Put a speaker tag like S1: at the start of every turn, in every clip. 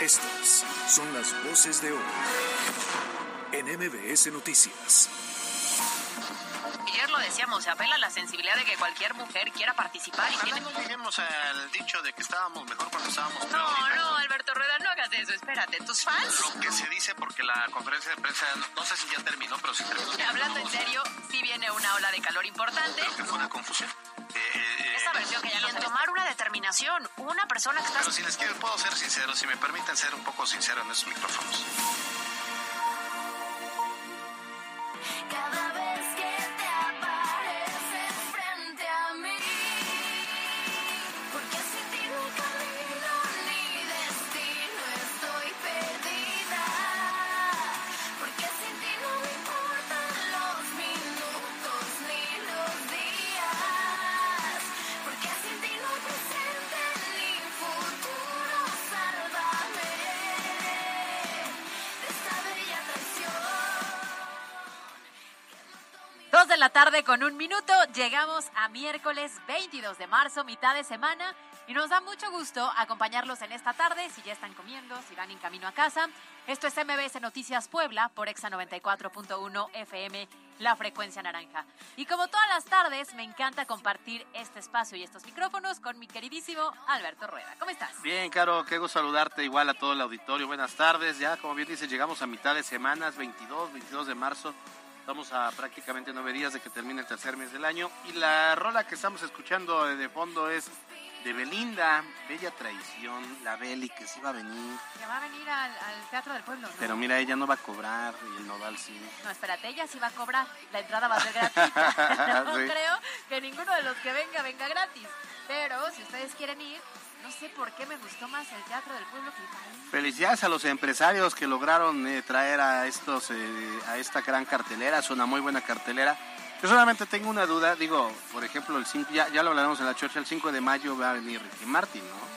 S1: Estas son las voces de hoy en MBS Noticias.
S2: Ayer lo decíamos, se apela a la sensibilidad de que cualquier mujer quiera participar y tiene...
S3: no lleguemos al dicho de que estábamos mejor cuando estábamos peor.
S2: No, no, Alberto Rueda, no hagas eso, espérate. ¿Tus fans?
S3: Lo que se dice porque la conferencia de prensa, no sé si ya terminó, pero sí terminó.
S2: Hablando en serio, sí viene una ola de calor importante.
S3: Creo que fue una confusión.
S2: No en tomar una determinación, una persona que está...
S3: Pero si les quiero, puedo ser sincero, si me permiten ser un poco sincero en esos micrófonos.
S2: Con un minuto, llegamos a miércoles 22 de marzo, mitad de semana, y nos da mucho gusto acompañarlos en esta tarde, si ya están comiendo, si van en camino a casa. Esto es MBS Noticias Puebla por Exa 94.1 FM, la frecuencia naranja. Y como todas las tardes, me encanta compartir este espacio y estos micrófonos con mi queridísimo Alberto Rueda. ¿Cómo estás?
S4: Bien, Caro, qué gusto saludarte igual a todo el auditorio. Buenas tardes. Ya, como bien dices, llegamos a mitad de semanas, 22, 22 de marzo. Estamos a prácticamente nueve días de que termine el tercer mes del año. Y la rola que estamos escuchando de fondo es de Belinda, Bella Traición, la Beli, que sí va a venir.
S2: Que va a venir al, al Teatro del Pueblo, ¿no?
S4: Pero mira, ella no va a cobrar y el nodal sí.
S2: No, espérate, ella sí va a cobrar. La entrada va a ser gratuita. no
S4: Sí.
S2: creo que ninguno de los que venga venga gratis. Pero si ustedes quieren ir, no sé por qué me gustó más el Teatro del Pueblo que el.
S4: Felicidades a los empresarios que lograron eh, traer a estos eh, a esta gran cartelera, es una muy buena cartelera. Yo solamente tengo una duda, digo, por ejemplo, el 5, ya, ya lo hablaremos en la chorcha, el 5 de mayo va a venir Ricky Martin, ¿no?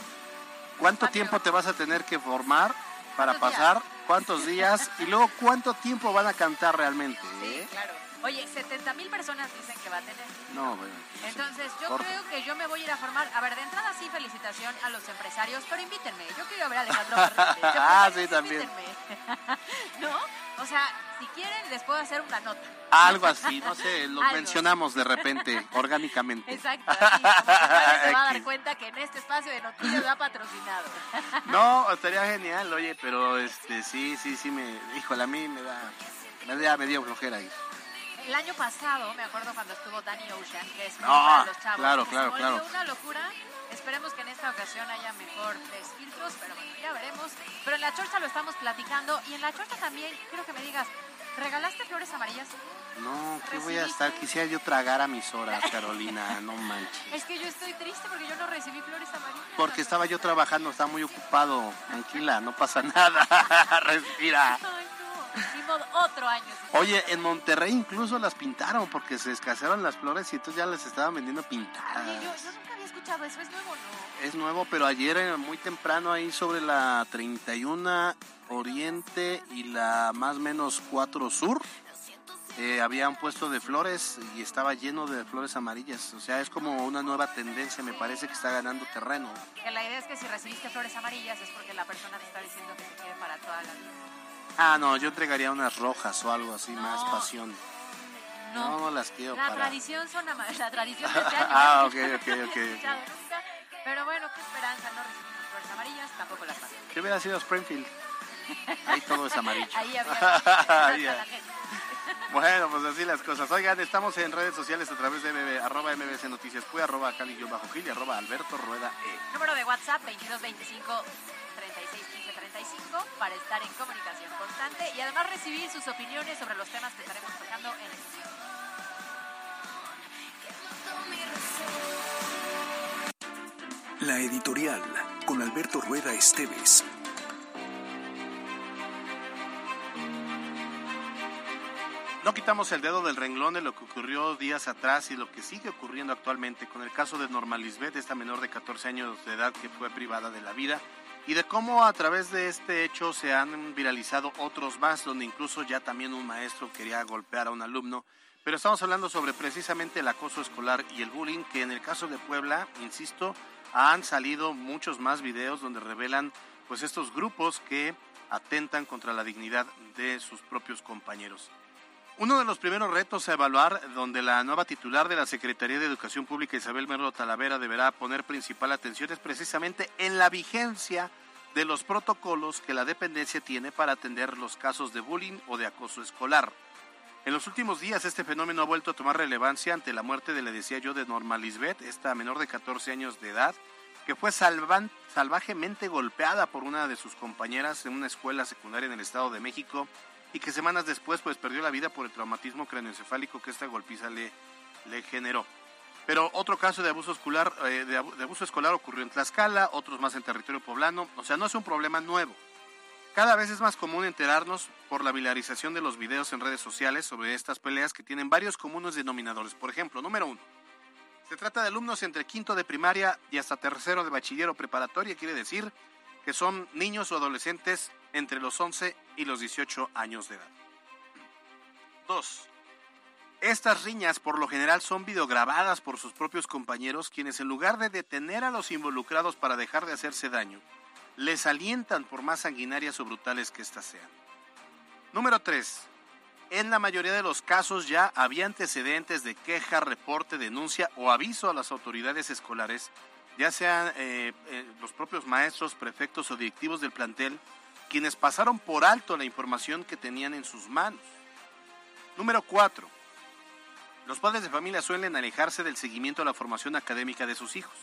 S4: ¿Cuánto tiempo te vas a tener que formar para
S2: ¿Cuántos
S4: pasar? ¿Cuántos días? Y luego, ¿cuánto tiempo van a cantar realmente?
S2: Sí,
S4: eh?
S2: claro. Oye, 70 mil personas dicen que va a tener.
S4: No, bueno.
S2: Entonces, yo creo que yo me voy a ir a formar. A ver, de entrada sí, felicitación a los empresarios, pero invítenme. Yo quiero ver a Alejandro Fernández.
S4: Ah, sí, también.
S2: invítenme. ¿No? O sea, si quieren, les puedo hacer una nota.
S4: Algo así, no sé, lo
S2: Algo.
S4: mencionamos de repente, orgánicamente.
S2: Exacto, así, se va a dar cuenta que en este espacio de noticias va patrocinado.
S4: No, estaría genial, oye, pero este sí, sí, sí me, híjole, a mí me da, me da, me dio flojera ahí.
S2: El año pasado, me acuerdo cuando estuvo Danny Ocean, que es
S4: Ah,
S2: para los chavos.
S4: claro, claro,
S2: se
S4: claro.
S2: una locura. Esperemos que en esta ocasión haya mejor filtros, pero bueno, ya veremos. Pero en la chorcha lo estamos platicando y en la chorcha también quiero que me digas, ¿regalaste flores amarillas?
S4: No, ¿qué voy a estar? Quisiera yo tragar a mis horas, Carolina, no manches.
S2: Es que yo estoy triste porque yo no recibí flores amarillas.
S4: Porque estaba yo trabajando, estaba muy ocupado. Tranquila, no pasa nada. Respira.
S2: Ay, modo, otro año.
S4: Oye, en Monterrey incluso las pintaron porque se escasearon las flores y entonces ya las estaban vendiendo pintadas.
S2: Oye, yo, yo nunca había escuchado eso, ¿es nuevo no?
S4: Es nuevo, pero ayer eh, muy temprano ahí sobre la 31 Oriente y la más menos 4 Sur eh, había un puesto de flores y estaba lleno de flores amarillas. O sea, es como una nueva tendencia, me parece que está ganando terreno.
S2: Que la idea es que si recibiste flores amarillas es porque la persona te está diciendo que te quiere para toda la vida.
S4: Ah, no, yo entregaría unas rojas o algo así, más pasión. No, no las quiero
S2: La
S4: para...
S2: tradición son ama- la tradición de este año.
S4: Ah, ok, ok, ok,
S2: Pero bueno, qué esperanza, no recibimos flores amarillas, tampoco las pasé.
S4: Yo hubiera sido Springfield. Ahí todo es amarillo.
S2: Ahí había
S4: Ahí. Bueno, pues así las cosas. Oigan, estamos en redes sociales a través de MB, arroba MBC Noticias, Pue, arroba Cali-Gil y arroba Alberto Rueda E.
S2: Número de WhatsApp 2225 36 15 35 para estar en comunicación constante y además recibir sus opiniones sobre los temas que estaremos tocando en el
S1: La editorial con Alberto Rueda Esteves.
S4: No quitamos el dedo del renglón de lo que ocurrió días atrás y lo que sigue ocurriendo actualmente con el caso de Norma Lisbeth, esta menor de 14 años de edad que fue privada de la vida, y de cómo a través de este hecho se han viralizado otros más, donde incluso ya también un maestro quería golpear a un alumno. Pero estamos hablando sobre precisamente el acoso escolar y el bullying, que en el caso de Puebla, insisto, han salido muchos más videos donde revelan pues estos grupos que atentan contra la dignidad de sus propios compañeros. Uno de los primeros retos a evaluar, donde la nueva titular de la Secretaría de Educación Pública, Isabel Merlo Talavera, deberá poner principal atención es precisamente en la vigencia de los protocolos que la dependencia tiene para atender los casos de bullying o de acoso escolar. En los últimos días este fenómeno ha vuelto a tomar relevancia ante la muerte de, le decía yo, de Norma Lisbeth, esta menor de 14 años de edad, que fue salvajemente golpeada por una de sus compañeras en una escuela secundaria en el Estado de México y que semanas después pues perdió la vida por el traumatismo craneoencefálico que esta golpiza le, le generó. Pero otro caso de abuso escolar, eh, de, abu- de abuso escolar ocurrió en Tlaxcala, otros más en territorio poblano, o sea, no es un problema nuevo. Cada vez es más común enterarnos por la viralización de los videos en redes sociales sobre estas peleas que tienen varios comunes denominadores. Por ejemplo, número uno, se trata de alumnos entre quinto de primaria y hasta tercero de bachiller o preparatoria, quiere decir que son niños o adolescentes entre los 11 y los 18 años de edad. Dos, estas riñas por lo general son videograbadas por sus propios compañeros, quienes en lugar de detener a los involucrados para dejar de hacerse daño, les alientan por más sanguinarias o brutales que éstas sean. Número 3. En la mayoría de los casos ya había antecedentes de queja, reporte, denuncia o aviso a las autoridades escolares, ya sean eh, eh, los propios maestros, prefectos o directivos del plantel, quienes pasaron por alto la información que tenían en sus manos. Número 4. Los padres de familia suelen alejarse del seguimiento a la formación académica de sus hijos.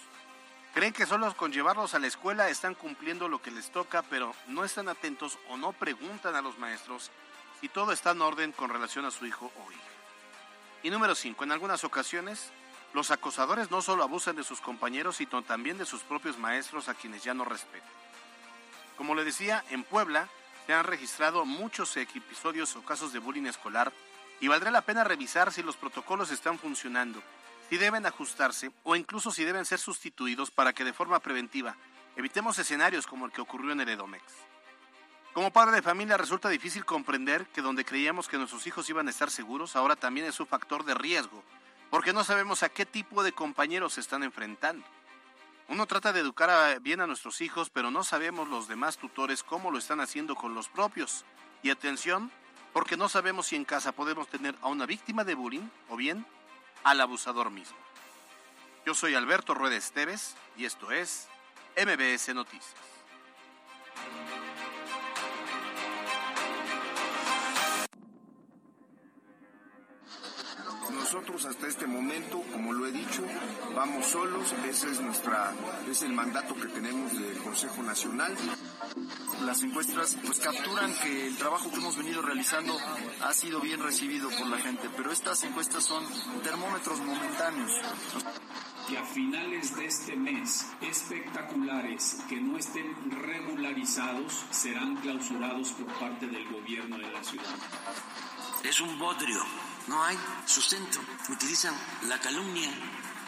S4: Creen que solo con llevarlos a la escuela están cumpliendo lo que les toca, pero no están atentos o no preguntan a los maestros si todo está en orden con relación a su hijo o hija. Y número 5. En algunas ocasiones, los acosadores no solo abusan de sus compañeros, sino también de sus propios maestros a quienes ya no respetan. Como le decía, en Puebla se han registrado muchos episodios o casos de bullying escolar y valdrá la pena revisar si los protocolos están funcionando, si deben ajustarse o incluso si deben ser sustituidos para que de forma preventiva evitemos escenarios como el que ocurrió en el Edomex. Como padre de familia resulta difícil comprender que donde creíamos que nuestros hijos iban a estar seguros, ahora también es un factor de riesgo, porque no sabemos a qué tipo de compañeros se están enfrentando. Uno trata de educar bien a nuestros hijos, pero no sabemos los demás tutores cómo lo están haciendo con los propios. Y atención, porque no sabemos si en casa podemos tener a una víctima de bullying o bien al abusador mismo. Yo soy Alberto Rueda Esteves y esto es MBS Noticias.
S5: Nosotros hasta este momento, como lo he dicho, vamos solos, ese es nuestra, es el mandato que tenemos del Consejo Nacional.
S6: Las encuestas pues capturan que el trabajo que hemos venido realizando ha sido bien recibido por la gente, pero estas encuestas son termómetros momentáneos.
S7: que a finales de este mes espectaculares que no estén regularizados serán clausurados por parte del gobierno de la ciudad.
S8: Es un bodrio, no hay sustento. Utilizan la calumnia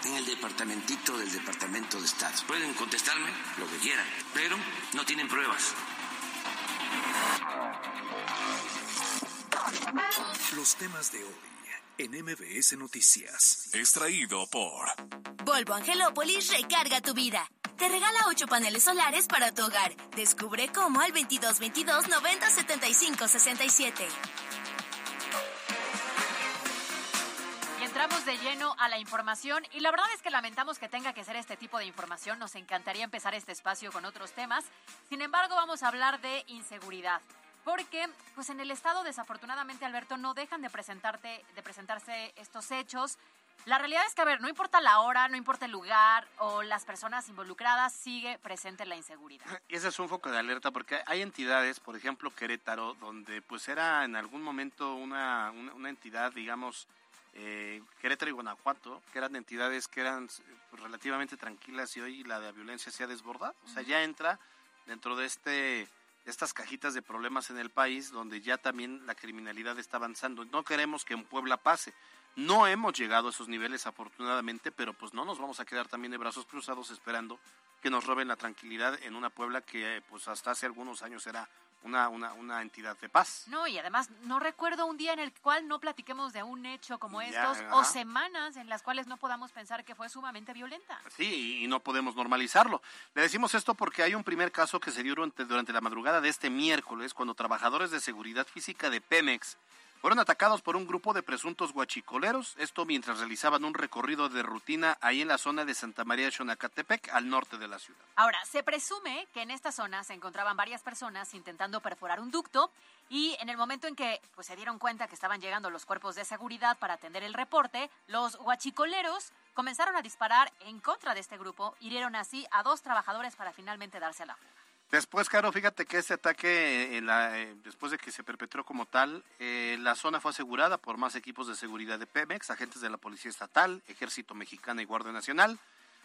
S8: en el departamentito del Departamento de Estado. Pueden contestarme lo que quieran, pero no tienen pruebas.
S1: Los temas de hoy en MBS Noticias. Extraído por
S9: Volvo Angelópolis recarga tu vida. Te regala 8 paneles solares para tu hogar. Descubre cómo al 2222 90 75 67.
S2: De lleno a la información y la verdad es que lamentamos que tenga que ser este tipo de información. Nos encantaría empezar este espacio con otros temas. Sin embargo, vamos a hablar de inseguridad. Porque, pues en el estado, desafortunadamente, Alberto, no dejan de presentarte, de presentarse estos hechos. La realidad es que, a ver, no importa la hora, no importa el lugar o las personas involucradas, sigue presente la inseguridad.
S4: Ese es un foco de alerta porque hay entidades, por ejemplo Querétaro, donde pues era en algún momento una, una entidad, digamos, eh, Querétaro y Guanajuato, que eran entidades que eran pues, relativamente tranquilas y hoy la de violencia se ha desbordado. O sea, ya entra dentro de este estas cajitas de problemas en el país donde ya también la criminalidad está avanzando. No queremos que en Puebla pase. No hemos llegado a esos niveles afortunadamente, pero pues no nos vamos a quedar también de brazos cruzados esperando que nos roben la tranquilidad en una Puebla que pues hasta hace algunos años era una, una, una entidad de paz.
S2: No, y además no recuerdo un día en el cual no platiquemos de un hecho como
S4: Ya,
S2: estos
S4: ajá.
S2: o semanas en las cuales no podamos pensar que fue sumamente violenta.
S4: Sí, y no podemos normalizarlo. Le decimos esto porque hay un primer caso que se dio durante, durante la madrugada de este miércoles, cuando trabajadores de seguridad física de Pemex fueron atacados por un grupo de presuntos guachicoleros, esto mientras realizaban un recorrido de rutina ahí en la zona de Santa María de Xonacatepec, al norte de la ciudad.
S2: Ahora, se presume que en esta zona se encontraban varias personas intentando perforar un ducto y en el momento en que pues, se dieron cuenta que estaban llegando los cuerpos de seguridad para atender el reporte, los huachicoleros comenzaron a disparar en contra de este grupo, hirieron así a dos trabajadores para finalmente darse a la fuga.
S4: Después, Caro, fíjate que este ataque, eh, eh, después de que se perpetró como tal, eh, la zona fue asegurada por más equipos de seguridad de Pemex, agentes de la Policía Estatal, Ejército Mexicano y Guardia Nacional.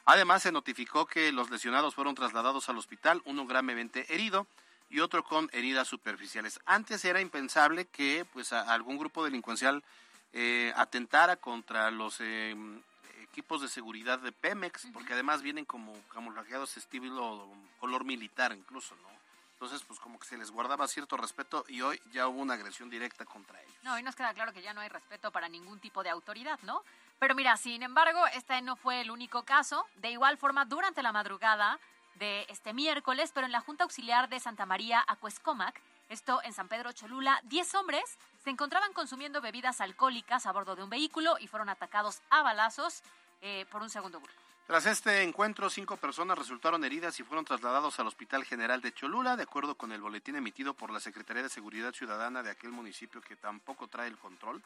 S4: Además, se notificó que los lesionados fueron trasladados al hospital, uno gravemente herido y otro con heridas superficiales. Antes era impensable que pues, a- algún grupo delincuencial eh, atentara contra los eh, equipos de seguridad de Pemex, porque además vienen como camuflajeados estilo color militar incluso, ¿no? Entonces, pues como que se les guardaba cierto respeto y hoy ya hubo una agresión directa contra ellos.
S2: No, y nos queda claro que ya no hay respeto para ningún tipo de autoridad, ¿no? Pero mira, sin embargo, este no fue el único caso. De igual forma, durante la madrugada de este miércoles, pero en la Junta Auxiliar de Santa María, Acuescomac, esto en San Pedro Cholula, 10 hombres se encontraban consumiendo bebidas alcohólicas a bordo de un vehículo y fueron atacados a balazos eh, por un segundo.
S4: Tras este encuentro, cinco personas resultaron heridas y fueron trasladados al Hospital General de Cholula, de acuerdo con el boletín emitido por la Secretaría de Seguridad Ciudadana de aquel municipio que tampoco trae el control.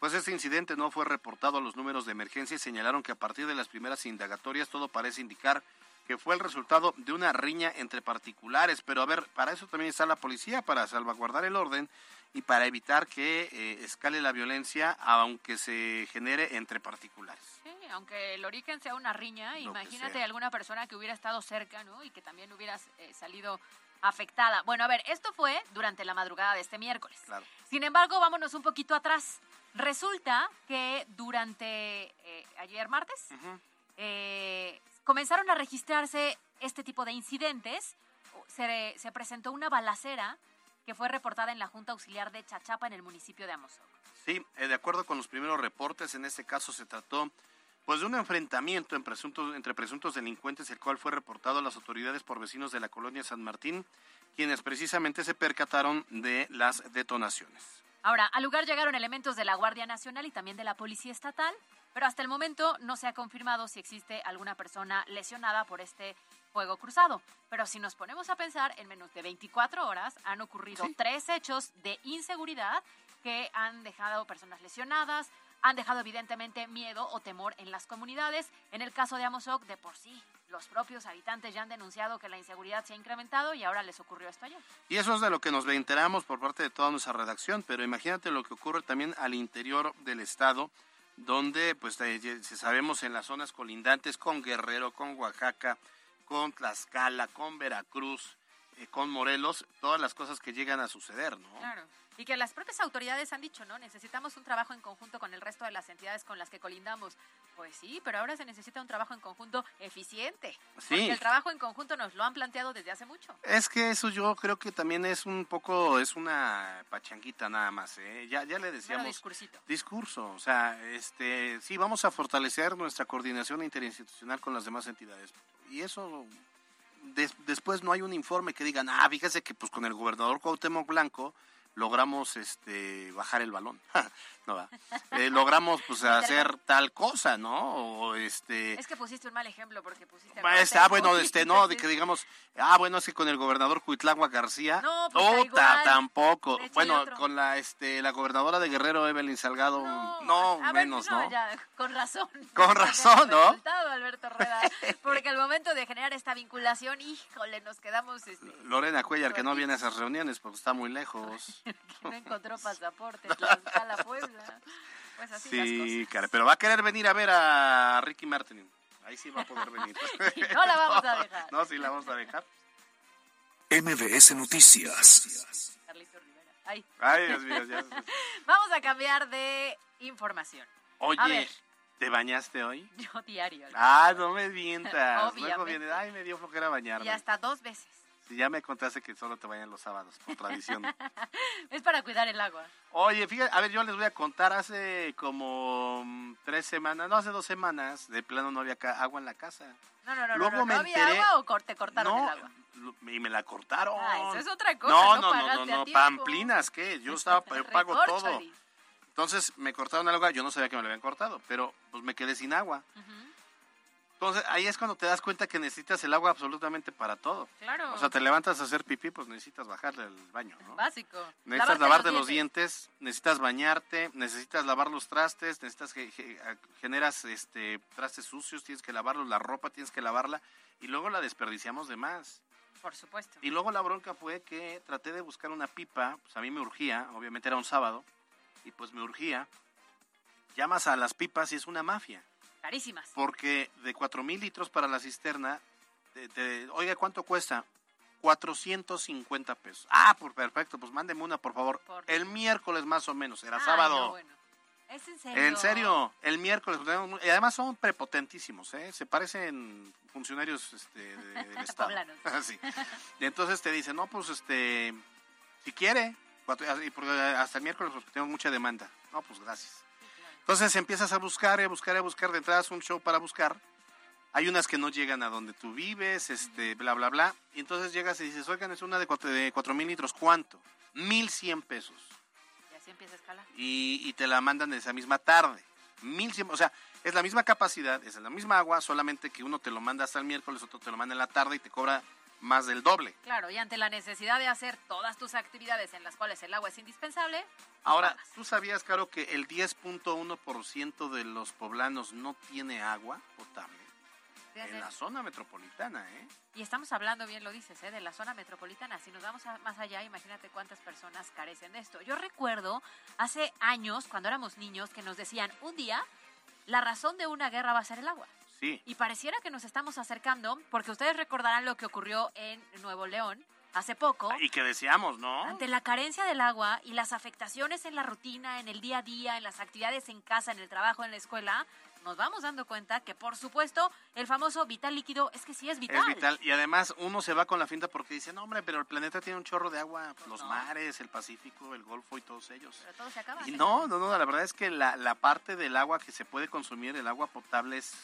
S4: Pues este incidente no fue reportado a los números de emergencia y señalaron que a partir de las primeras indagatorias todo parece indicar que fue el resultado de una riña entre particulares. Pero a ver, para eso también está la policía, para salvaguardar el orden y para evitar que eh, escale la violencia, aunque se genere entre particulares.
S2: Sí, aunque el origen sea una riña,
S4: Lo
S2: imagínate alguna persona que hubiera estado cerca, ¿no? Y que también hubiera eh, salido afectada. Bueno, a ver, esto fue durante la madrugada de este miércoles.
S4: Claro.
S2: Sin embargo, vámonos un poquito atrás. Resulta que durante eh, ayer martes eh, comenzaron a registrarse este tipo de incidentes. Se, se presentó una balacera que fue reportada en la Junta Auxiliar de Chachapa en el municipio de Amozoc.
S4: Sí, eh, de acuerdo con los primeros reportes, en este caso se trató pues de un enfrentamiento en presuntos- entre presuntos delincuentes, el cual fue reportado a las autoridades por vecinos de la colonia San Martín, quienes precisamente se percataron de las detonaciones.
S2: Ahora, al lugar llegaron elementos de la Guardia Nacional y también de la Policía Estatal, pero hasta el momento no se ha confirmado si existe alguna persona lesionada por este fuego cruzado. Pero si nos ponemos a pensar, en menos de 24 horas han ocurrido tres hechos de inseguridad que han dejado personas lesionadas, han dejado evidentemente miedo o temor en las comunidades. En el caso de Amozoc, de por sí, los propios habitantes ya han denunciado que la inseguridad se ha incrementado y ahora les ocurrió esto ayer.
S4: Y eso es de lo que nos enteramos por parte de toda nuestra redacción, pero imagínate lo que ocurre también al interior del estado, donde pues eh, sabemos en las zonas colindantes con Guerrero, con Oaxaca, con Tlaxcala, con Veracruz, eh, con Morelos, todas las cosas que llegan a suceder, ¿no?
S2: Claro. Y que las propias autoridades han dicho, ¿no? Necesitamos un trabajo en conjunto con el resto de las entidades con las que colindamos. Pues sí, pero ahora se necesita un trabajo en conjunto eficiente.
S4: Sí.
S2: Porque el trabajo en conjunto nos lo han planteado desde hace mucho.
S4: Es que eso yo creo que también es un poco, es una pachanguita nada más, ¿eh? Ya, ya le
S2: Bueno,
S4: decíamos...
S2: discursito.
S4: Discurso, o sea, este, sí, vamos a fortalecer nuestra coordinación interinstitucional con las demás entidades. Y eso, des- después no hay un informe que digan, ah, fíjese que pues con el gobernador Cuauhtémoc Blanco logramos este bajar el balón. no va. Eh, logramos pues hacer tal cosa, ¿no? O este
S2: Es que pusiste un mal ejemplo porque pusiste... a
S4: Ah, este, ah, bueno, este, no, de que digamos, ah, bueno, es que con el gobernador Cuitlagua García,
S2: No, pues, igual.
S4: tampoco. Bueno, con la, este, la gobernadora de Guerrero, Evelyn Salgado,
S2: No,
S4: no,
S2: ver,
S4: menos, ¿no?
S2: ya, con razón.
S4: Con razón, ¿no?
S2: resultado, Alberto Rueda, porque al momento de generar esta vinculación, híjole, nos quedamos... Este,
S4: Lorena Cuellar, que no viene a esas reuniones porque está muy lejos.
S2: no encontró pasaporte, Tlaxcala, Puebla. Pues así las
S4: Sí,
S2: cosas.
S4: cara, pero va a querer venir a ver a Ricky Martin. Ahí sí va a poder venir.
S2: Y no la vamos a dejar.
S4: No, sí la vamos a dejar.
S1: MBS Noticias.
S2: Carlito Rivera. Ay.
S4: Ay, Dios mío, ya.
S2: Vamos a cambiar de información. A
S4: Oye,
S2: ver.
S4: ¿te bañaste hoy?
S2: Yo diario.
S4: Ah, no me mientas. Luego viene, ay, me dio flojera bañarme.
S2: y hasta dos veces.
S4: Si ya me contaste que solo te vayan los sábados, por tradición.
S2: Es para cuidar el agua.
S4: Oye, fíjate, a ver, yo les voy a contar, hace como mm, tres semanas, no, hace dos semanas, de plano no había agua en la casa.
S2: No, no, no,
S4: Luego
S2: no, no,
S4: me
S2: ¿no había
S4: enteré-
S2: agua o te cortaron
S4: no,
S2: el agua.
S4: y me la cortaron.
S2: Ah, eso es otra cosa,
S4: No,
S2: no
S4: no, no, no, pamplinas, ¿qué? Yo estaba, yo pago todo. Entonces me cortaron el agua, yo no sabía que me lo habían cortado, pero pues me quedé sin agua.
S2: Ujú,
S4: Entonces ahí es cuando te das cuenta que necesitas el agua absolutamente para todo.
S2: Claro.
S4: O sea, te levantas a hacer pipí, pues necesitas bajarle al baño, ¿no?
S2: Básico.
S4: Necesitas lavarte los dientes, necesitas bañarte, necesitas lavar los trastes, necesitas que generas este trastes sucios, tienes que lavarlos, la ropa tienes que lavarla y luego la desperdiciamos de más.
S2: Por supuesto.
S4: Y luego la bronca fue que traté de buscar una pipa, pues a mí me urgía, obviamente era un sábado, y pues me urgía. Llamas a las pipas y es una mafia,
S2: Carísimas.
S4: porque de cuatro mil litros para la cisterna, te- te- oiga, ¿cuánto cuesta? 450 pesos. Ah, pues perfecto, pues mándeme una, por favor.
S2: Por-
S4: El miércoles más o menos, era
S2: Ay,
S4: sábado.
S2: no, bueno. ¿Es en serio?
S4: En serio, el miércoles. tenemos- Y además son prepotentísimos, ¿eh? Se parecen funcionarios este, de- del Estado. Sí. Y entonces te dicen, no, pues, este, si quiere, hasta el miércoles porque tengo mucha demanda. No, pues, gracias. Entonces empiezas a buscar, y a buscar, y a buscar. De entrada es un show para buscar. Hay unas que no llegan a donde tú vives, este, bla, bla, bla. Y entonces llegas y dices, oigan, es una de cuatro, de cuatro mil litros. ¿Cuánto? Mil cien pesos
S2: Y así empieza a escalar.
S4: y, y te la mandan esa misma tarde. Mil cien- o sea, es la misma capacidad, es la misma agua, solamente que uno te lo manda hasta el miércoles, otro te lo manda en la tarde y te cobra más del doble.
S2: Claro, y ante la necesidad de hacer todas tus actividades en las cuales el agua es indispensable, pues
S4: Ahora,
S2: pagas.
S4: ¿tú sabías, Caro, que el 10.1% de los poblanos no tiene agua potable? En la zona metropolitana, ¿eh?
S2: Y estamos hablando, bien lo dices, ¿eh? de la zona metropolitana. Si nos vamos a- más allá, imagínate cuántas personas carecen de esto. Yo recuerdo hace años, cuando éramos niños, que nos decían, un día, la razón de una guerra va a ser el agua.
S4: Sí.
S2: Y pareciera que nos estamos acercando, porque ustedes recordarán lo que ocurrió en Nuevo León hace poco.
S4: Y que deseamos, ¿no?
S2: Ante la carencia del agua y las afectaciones en la rutina, en el día a día, en las actividades en casa, en el trabajo, en la escuela, nos vamos dando cuenta que, por supuesto, el famoso vital líquido es que sí es vital.
S4: Es vital. Y además uno se va con la finta porque dice, no, hombre, pero el planeta tiene un chorro de agua. Los
S2: no.
S4: mares, el Pacífico, el Golfo y todos ellos.
S2: Pero todo se acaba.
S4: Y no, no, no, la verdad es que la, la parte del agua que se puede consumir, el agua potable, es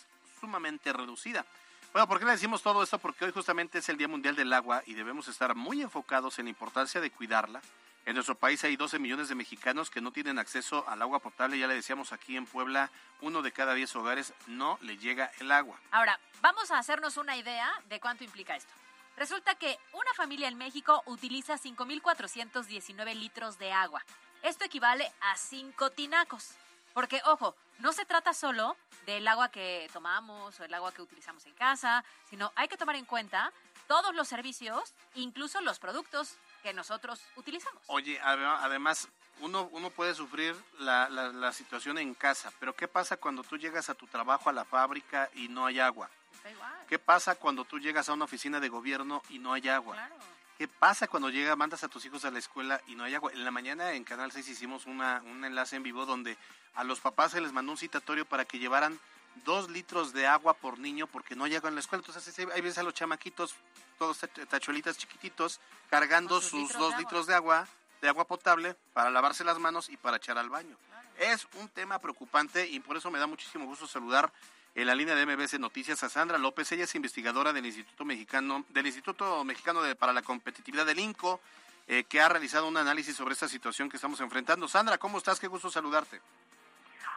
S4: sumamente reducida. Bueno, ¿por qué le decimos todo esto? Porque hoy justamente es el Día Mundial del Agua y debemos estar muy enfocados en la importancia de cuidarla. En nuestro país hay 12 millones de mexicanos que no tienen acceso al agua potable. Ya le decíamos aquí en Puebla, uno de cada 10 hogares no le llega el agua.
S2: Ahora, vamos a hacernos una idea de cuánto implica esto. Resulta que una familia en México utiliza 5.419 litros de agua. Esto equivale a 5 tinacos. Porque, ojo, no se trata solo del agua que tomamos o el agua que utilizamos en casa, sino hay que tomar en cuenta todos los servicios, incluso los productos que nosotros utilizamos.
S4: Oye, ade- además, uno, uno puede sufrir la, la, la situación en casa, pero ¿qué pasa cuando tú llegas a tu trabajo, a la fábrica y no hay agua?
S2: Está igual.
S4: ¿Qué pasa cuando tú llegas a una oficina de gobierno y no hay agua?
S2: Claro.
S4: ¿Qué pasa cuando llega, mandas a tus hijos a la escuela y no hay agua? En la mañana en Canal 6 hicimos una, un enlace en vivo donde a los papás se les mandó un citatorio para que llevaran dos litros de agua por niño porque no hay agua en la escuela. Entonces ahí- ahí ves a los chamaquitos, todos tach- tachuelitas chiquititos, cargando
S2: sus
S4: sus,
S2: litros
S4: dos
S2: de
S4: litros de agua, de agua potable para lavarse las manos y para echar al baño. Es un tema preocupante y por eso me da muchísimo gusto saludar en la línea de MBC Noticias a Sandra López. Ella es investigadora del Instituto Mexicano, del Instituto Mexicano de- para la Competitividad del INCO, eh, que ha realizado un análisis sobre esta situación que estamos enfrentando. Sandra, ¿cómo estás? Qué gusto saludarte.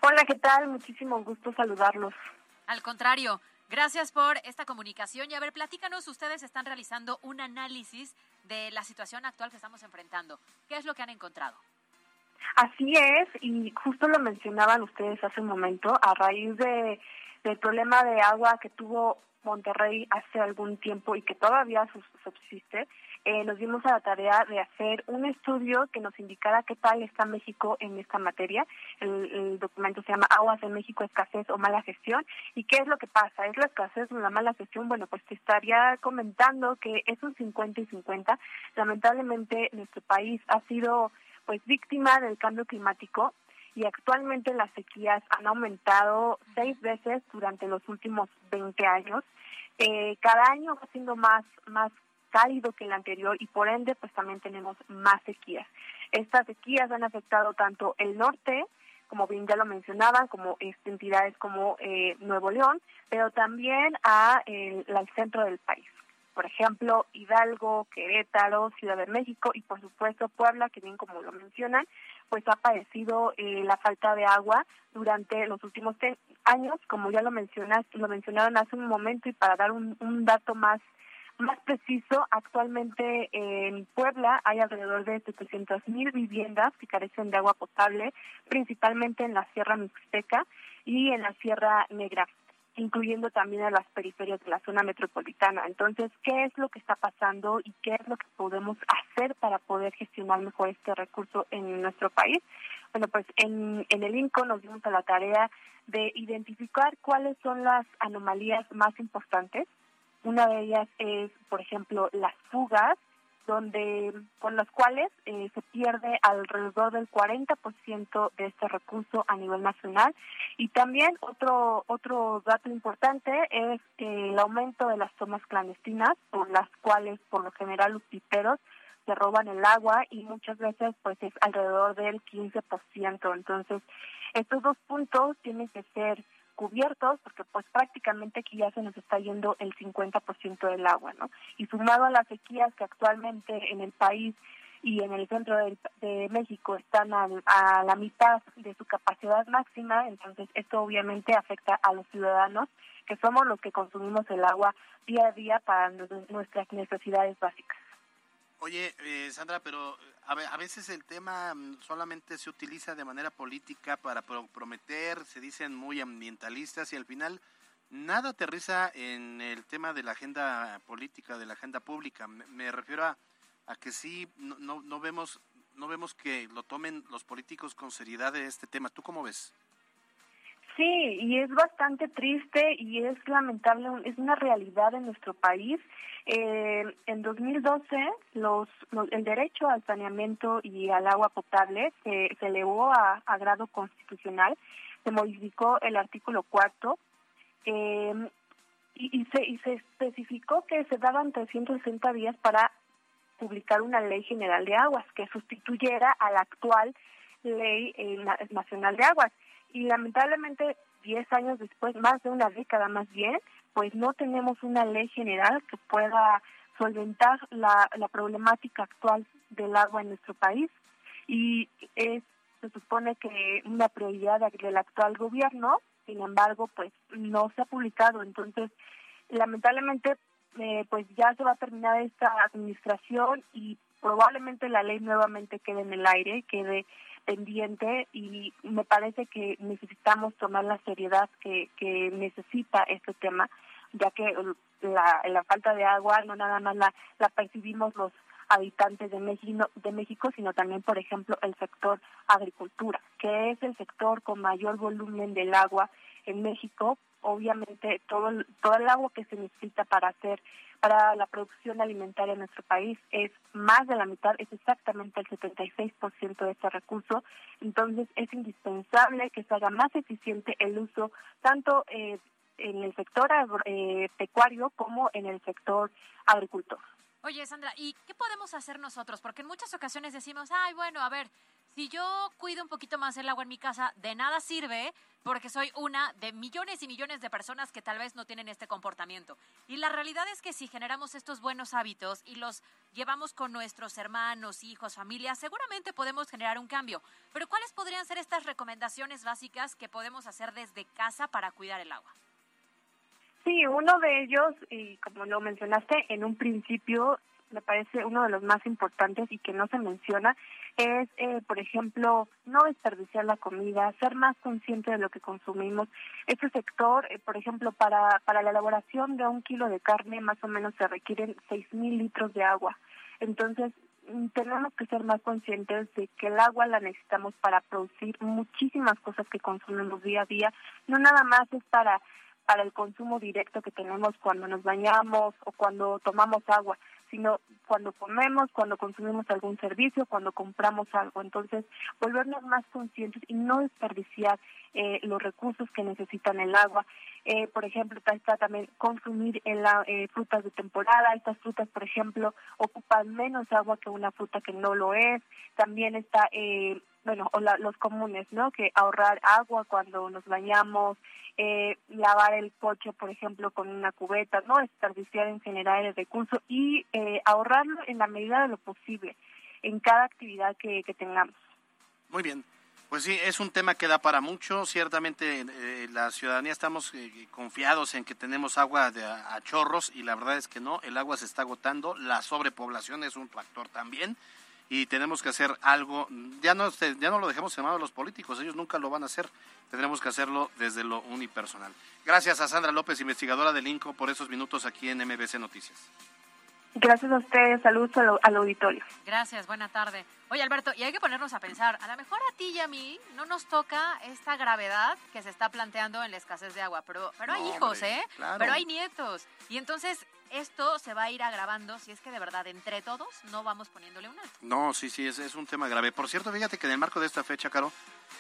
S10: Hola, ¿qué tal? Muchísimo gusto saludarlos.
S2: Al contrario, gracias por esta comunicación. Y a ver, platícanos, ustedes están realizando un análisis de la situación actual que estamos enfrentando. ¿Qué es lo que han encontrado?
S10: Así es, y justo lo mencionaban ustedes hace un momento, a raíz de, del problema de agua que tuvo Monterrey hace algún tiempo y que todavía subsiste, eh, nos dimos a la tarea de hacer un estudio que nos indicara qué tal está México en esta materia. El, el documento se llama Aguas en México, escasez o mala gestión. ¿Y qué es lo que pasa? ¿Es la escasez o la mala gestión? Bueno, pues te estaría comentando que es un 50 y 50. Lamentablemente nuestro país ha sido pues víctima del cambio climático y actualmente las sequías han aumentado seis veces durante los últimos 20 años. Eh, cada año va siendo más, más cálido que el anterior y por ende pues también tenemos más sequías. Estas sequías han afectado tanto el norte, como bien ya lo mencionaban, como este, entidades como eh, Nuevo León, pero también al centro del país. Por ejemplo, Hidalgo, Querétaro, Ciudad de México y por supuesto Puebla, que bien como lo mencionan, pues ha padecido eh, la falta de agua durante los últimos años, como ya lo mencionas, lo mencionaron hace un momento y para dar un, un dato más más preciso, actualmente en Puebla hay alrededor de 700 mil viviendas que carecen de agua potable, principalmente en la Sierra Mixteca y en la Sierra Negra incluyendo también a las periferias de la zona metropolitana. Entonces, ¿qué es lo que está pasando y qué es lo que podemos hacer para poder gestionar mejor este recurso en nuestro país? Bueno, pues en, el INCO nos dimos a la tarea de identificar cuáles son las anomalías más importantes. Una de ellas es, por ejemplo, las fugas, donde con las cuales eh, se pierde alrededor del 40% de este recurso a nivel nacional y también otro otro dato importante es el aumento de las tomas clandestinas por las cuales por lo general los piperos se roban el agua y muchas veces pues es alrededor del 15%. Entonces, estos dos puntos tienen que ser cubiertos porque pues prácticamente aquí ya se nos está yendo el 50% del agua, ¿no? Y sumado a las sequías que actualmente en el país y en el centro de, México están a, la mitad de su capacidad máxima, entonces esto obviamente afecta a los ciudadanos que somos los que consumimos el agua día a día para nu- nuestras necesidades básicas.
S4: Oye, eh, Sandra, pero a, ve- a veces el tema mm, solamente se utiliza de manera política para pro- prometer, se dicen muy ambientalistas y al final nada aterriza en el tema de la agenda política, de la agenda pública. Me, refiero a, a que sí, no, no, no vemos no vemos que lo tomen los políticos con seriedad de este tema. ¿Tú cómo ves?
S10: Sí, y es bastante triste y es lamentable, es una realidad en nuestro país. Eh, en 2012, los, los- el derecho al saneamiento y al agua potable se, elevó a, grado constitucional, se modificó el artículo cuarto eh, y, se, y se especificó que se daban 360 días para publicar una ley general de aguas que sustituyera a la actual ley eh, na- nacional de aguas y lamentablemente 10 años después, más de una década más bien, pues no tenemos una ley general que pueda solventar la, la problemática actual del agua en nuestro país. Y es se supone que una prioridad de- del actual gobierno, sin embargo, pues no se ha publicado, entonces lamentablemente eh, pues ya se va a terminar esta administración y probablemente la ley nuevamente quede en el aire, quede pendiente y me parece que necesitamos tomar la seriedad que, que necesita este tema, ya que la falta de agua no nada más la, la percibimos los habitantes de México, de México, sino también, por ejemplo, el sector agricultura, que es el sector con mayor volumen del agua en México. Obviamente, todo el, todo el agua que se necesita para hacer para la producción alimentaria en nuestro país es más de la mitad, es exactamente el 76% de este recurso. Entonces, es indispensable que se haga más eficiente el uso tanto eh, en el sector eh, pecuario como en el sector agricultor.
S2: Oye, Sandra, ¿y qué podemos hacer nosotros? Porque en muchas ocasiones decimos, ay, bueno, a ver, si yo cuido un poquito más el agua en mi casa, de nada sirve porque soy una de millones y millones de personas que tal vez no tienen este comportamiento. Y la realidad es que si generamos estos buenos hábitos y los llevamos con nuestros hermanos, hijos, familias, seguramente podemos generar un cambio. Pero ¿cuáles podrían ser estas recomendaciones básicas que podemos hacer desde casa para cuidar el agua?
S10: Sí, uno de ellos, y como lo mencionaste en un principio, me parece uno de los más importantes y que no se menciona, es, eh, por ejemplo, no desperdiciar la comida, ser más consciente de lo que consumimos. Este sector, eh, por ejemplo, para, para la elaboración de un kilo de carne, más o menos se requieren seis mil litros de agua. Entonces, mm, tenemos que ser más conscientes de que el agua la necesitamos para producir muchísimas cosas que consumimos día a día. No nada más es para para el consumo directo que tenemos cuando nos bañamos o cuando tomamos agua, sino cuando comemos, cuando consumimos algún servicio, cuando compramos algo. Entonces, volvernos más conscientes y no desperdiciar eh, los recursos que necesitan el agua. Eh, por ejemplo, está, también consumir en la, eh, frutas de temporada. Estas frutas, por ejemplo, ocupan menos agua que una fruta que no lo es. También está, eh, bueno, o la- los comunes, ¿no? Que ahorrar agua cuando nos bañamos, eh, lavar el coche, por ejemplo, con una cubeta, no desperdiciar en general el recurso y eh, ahorrarlo en la medida de lo posible en cada actividad que, tengamos.
S4: Muy bien. Pues sí, es un tema que da para mucho. Ciertamente eh, la ciudadanía estamos eh, confiados en que tenemos agua de a chorros y la verdad es que no, el agua se está agotando, la sobrepoblación es un factor también y tenemos que hacer algo. Ya no, ya no lo dejemos en manos de los políticos, ellos nunca lo van a hacer. Tendremos que hacerlo desde lo unipersonal. Gracias a Sandra López, investigadora del INCO, por esos minutos aquí en MBC Noticias.
S10: Gracias a ustedes, saludos al, al auditorio.
S2: Gracias, buena tarde. Oye, Alberto, y hay que ponernos a pensar, a lo mejor a ti y a mí no nos toca esta gravedad que se está planteando en la escasez de agua, pero, pero hay
S4: No,
S2: hijos,
S4: hombre,
S2: ¿eh?
S4: claro.
S2: Pero hay nietos. Y entonces esto se va a ir agravando si es que de verdad entre todos no vamos poniéndole un alto.
S4: No, sí, sí, es, es un tema grave. Por cierto, fíjate que en el marco de esta fecha, Caro,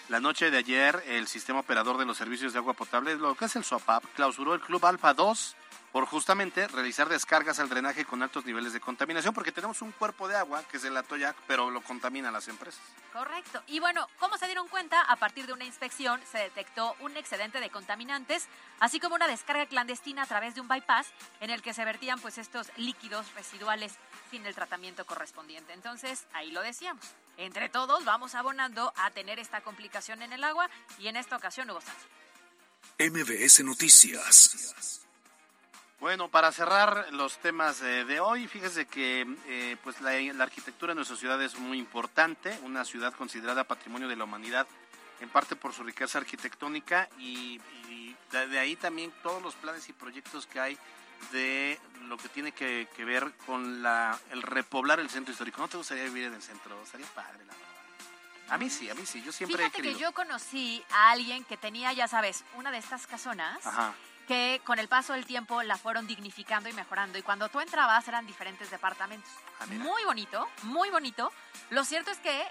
S4: la noche de ayer, el sistema operador de los servicios de agua potable, lo que es el SOAPAP, clausuró el Club Alfa 2 por justamente realizar descargas al drenaje con altos niveles de contaminación, porque tenemos un cuerpo de agua, que es el Atoyac, pero lo contaminan las empresas.
S2: Correcto. Y bueno, ¿cómo se dieron cuenta? A partir de una inspección se detectó un excedente de contaminantes, así como una descarga clandestina a través de un bypass en el que se vertían pues estos líquidos residuales sin el tratamiento correspondiente. Entonces, ahí lo decíamos. Entre todos vamos abonando a tener esta complicación en el agua y en esta ocasión hubo sanción.
S1: MBS Noticias.
S4: Bueno, para cerrar los temas de hoy, fíjese que eh, pues la, la arquitectura en nuestra ciudad es muy importante, una ciudad considerada patrimonio de la humanidad, en parte por su riqueza arquitectónica y, y de, de ahí también todos los planes y proyectos que hay de lo que tiene que, que ver con la, el repoblar el centro histórico. ¿No te gustaría vivir en el centro? Sería padre, la verdad. A mí sí, a mí sí, yo siempre
S2: Fíjate
S4: he querido.
S2: que yo conocí a alguien que tenía, ya sabes, una de estas casonas.
S4: Ajá.
S2: Que con el paso del tiempo la fueron dignificando y mejorando. Y cuando tú entrabas eran diferentes departamentos.
S4: Ah,
S2: muy bonito, muy bonito. Lo cierto es que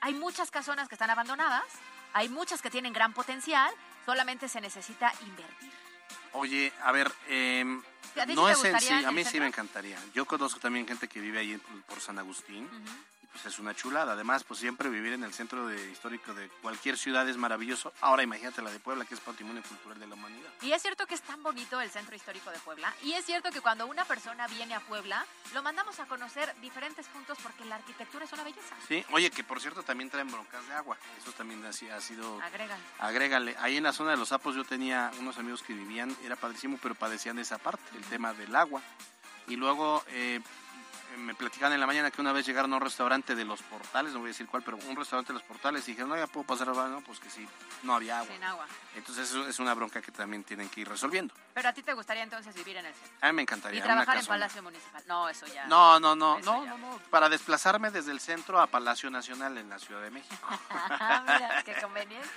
S2: hay muchas casonas que están abandonadas, hay muchas que tienen gran potencial, solamente se necesita invertir.
S4: Oye, a ver, eh,
S2: ¿A sí
S4: no es en
S2: gustaría
S4: sí,
S2: en
S4: a mí sí me encantaría. Yo conozco también gente que vive ahí por San Agustín. Pues es una chulada. Además, pues siempre vivir en el centro de, histórico de cualquier ciudad es maravilloso. Ahora imagínate la de Puebla, que es patrimonio cultural de la humanidad.
S2: Y es cierto que es tan bonito el centro histórico de Puebla. Y es cierto que cuando una persona viene a Puebla, lo mandamos a conocer diferentes puntos porque la arquitectura es una belleza.
S4: Sí, oye, que por cierto también traen broncas de agua. Eso también ha, si- ha sido...
S2: Agregan.
S4: Agrégale, ahí en la zona de los sapos yo tenía unos amigos que vivían, era padrísimo, pero padecían esa parte, el tema del agua. Y luego eh, me platicaban en la mañana que una vez llegaron a un restaurante de los portales, no voy a decir cuál, pero un restaurante de los portales y dijeron, no, ya puedo pasar al baño, pues que sí, no había agua.
S2: Sin agua.
S4: Entonces eso es una bronca que también tienen que ir resolviendo.
S2: Pero a ti te gustaría entonces vivir en el centro.
S4: A mí me encantaría.
S2: Y trabajar en. Palacio Municipal. No, eso ya.
S4: No, no, no, no, no, no, para desplazarme desde el centro a Palacio Nacional en la Ciudad de México.
S2: Mira, qué conveniente.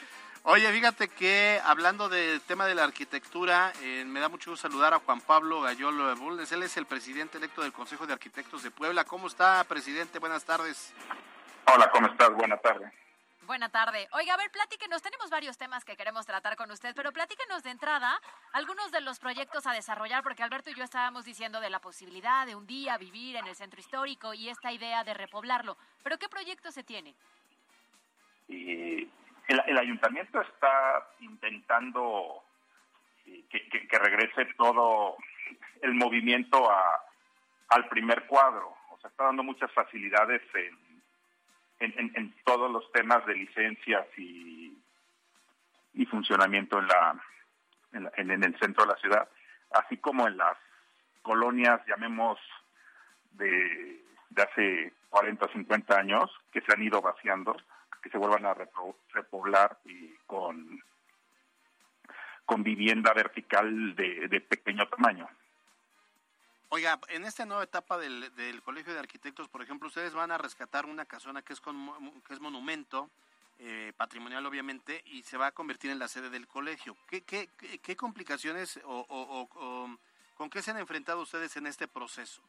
S4: Oye, fíjate que hablando del tema de la arquitectura, eh, me da mucho gusto saludar a Juan Pablo Gayolo Bulnes. Él es el presidente electo del Consejo de Arquitectos de Puebla. ¿Cómo está, presidente? Buenas tardes.
S11: Hola, ¿cómo estás? Buena tarde.
S2: Buena tarde. Oiga, a ver, platíquenos. Tenemos varios temas que queremos tratar con usted, pero platíquenos de entrada algunos de los proyectos a desarrollar, porque Alberto y yo estábamos diciendo de la posibilidad de un día vivir en el centro histórico y esta idea de repoblarlo. ¿Pero qué proyecto se tiene?
S11: Y el, ayuntamiento está intentando eh, que, regrese todo el movimiento a, al primer cuadro. O sea, está dando muchas facilidades en, en, en- todos los temas de licencias y, y funcionamiento en, la- en- en el centro de la ciudad, así como en las colonias, llamemos, de, de hace 40 o 50 años, que se han ido vaciando, que se vuelvan a repoblar y con, con vivienda vertical de, de pequeño tamaño.
S4: Oiga, en esta nueva etapa del, del Colegio de Arquitectos, por ejemplo, ustedes van a rescatar una casona que es, con, que es monumento, eh, patrimonial obviamente, y se va a convertir en la sede del colegio. ¿Qué, qué, qué- qué complicaciones o, o- o- o con qué se han enfrentado ustedes en este proceso?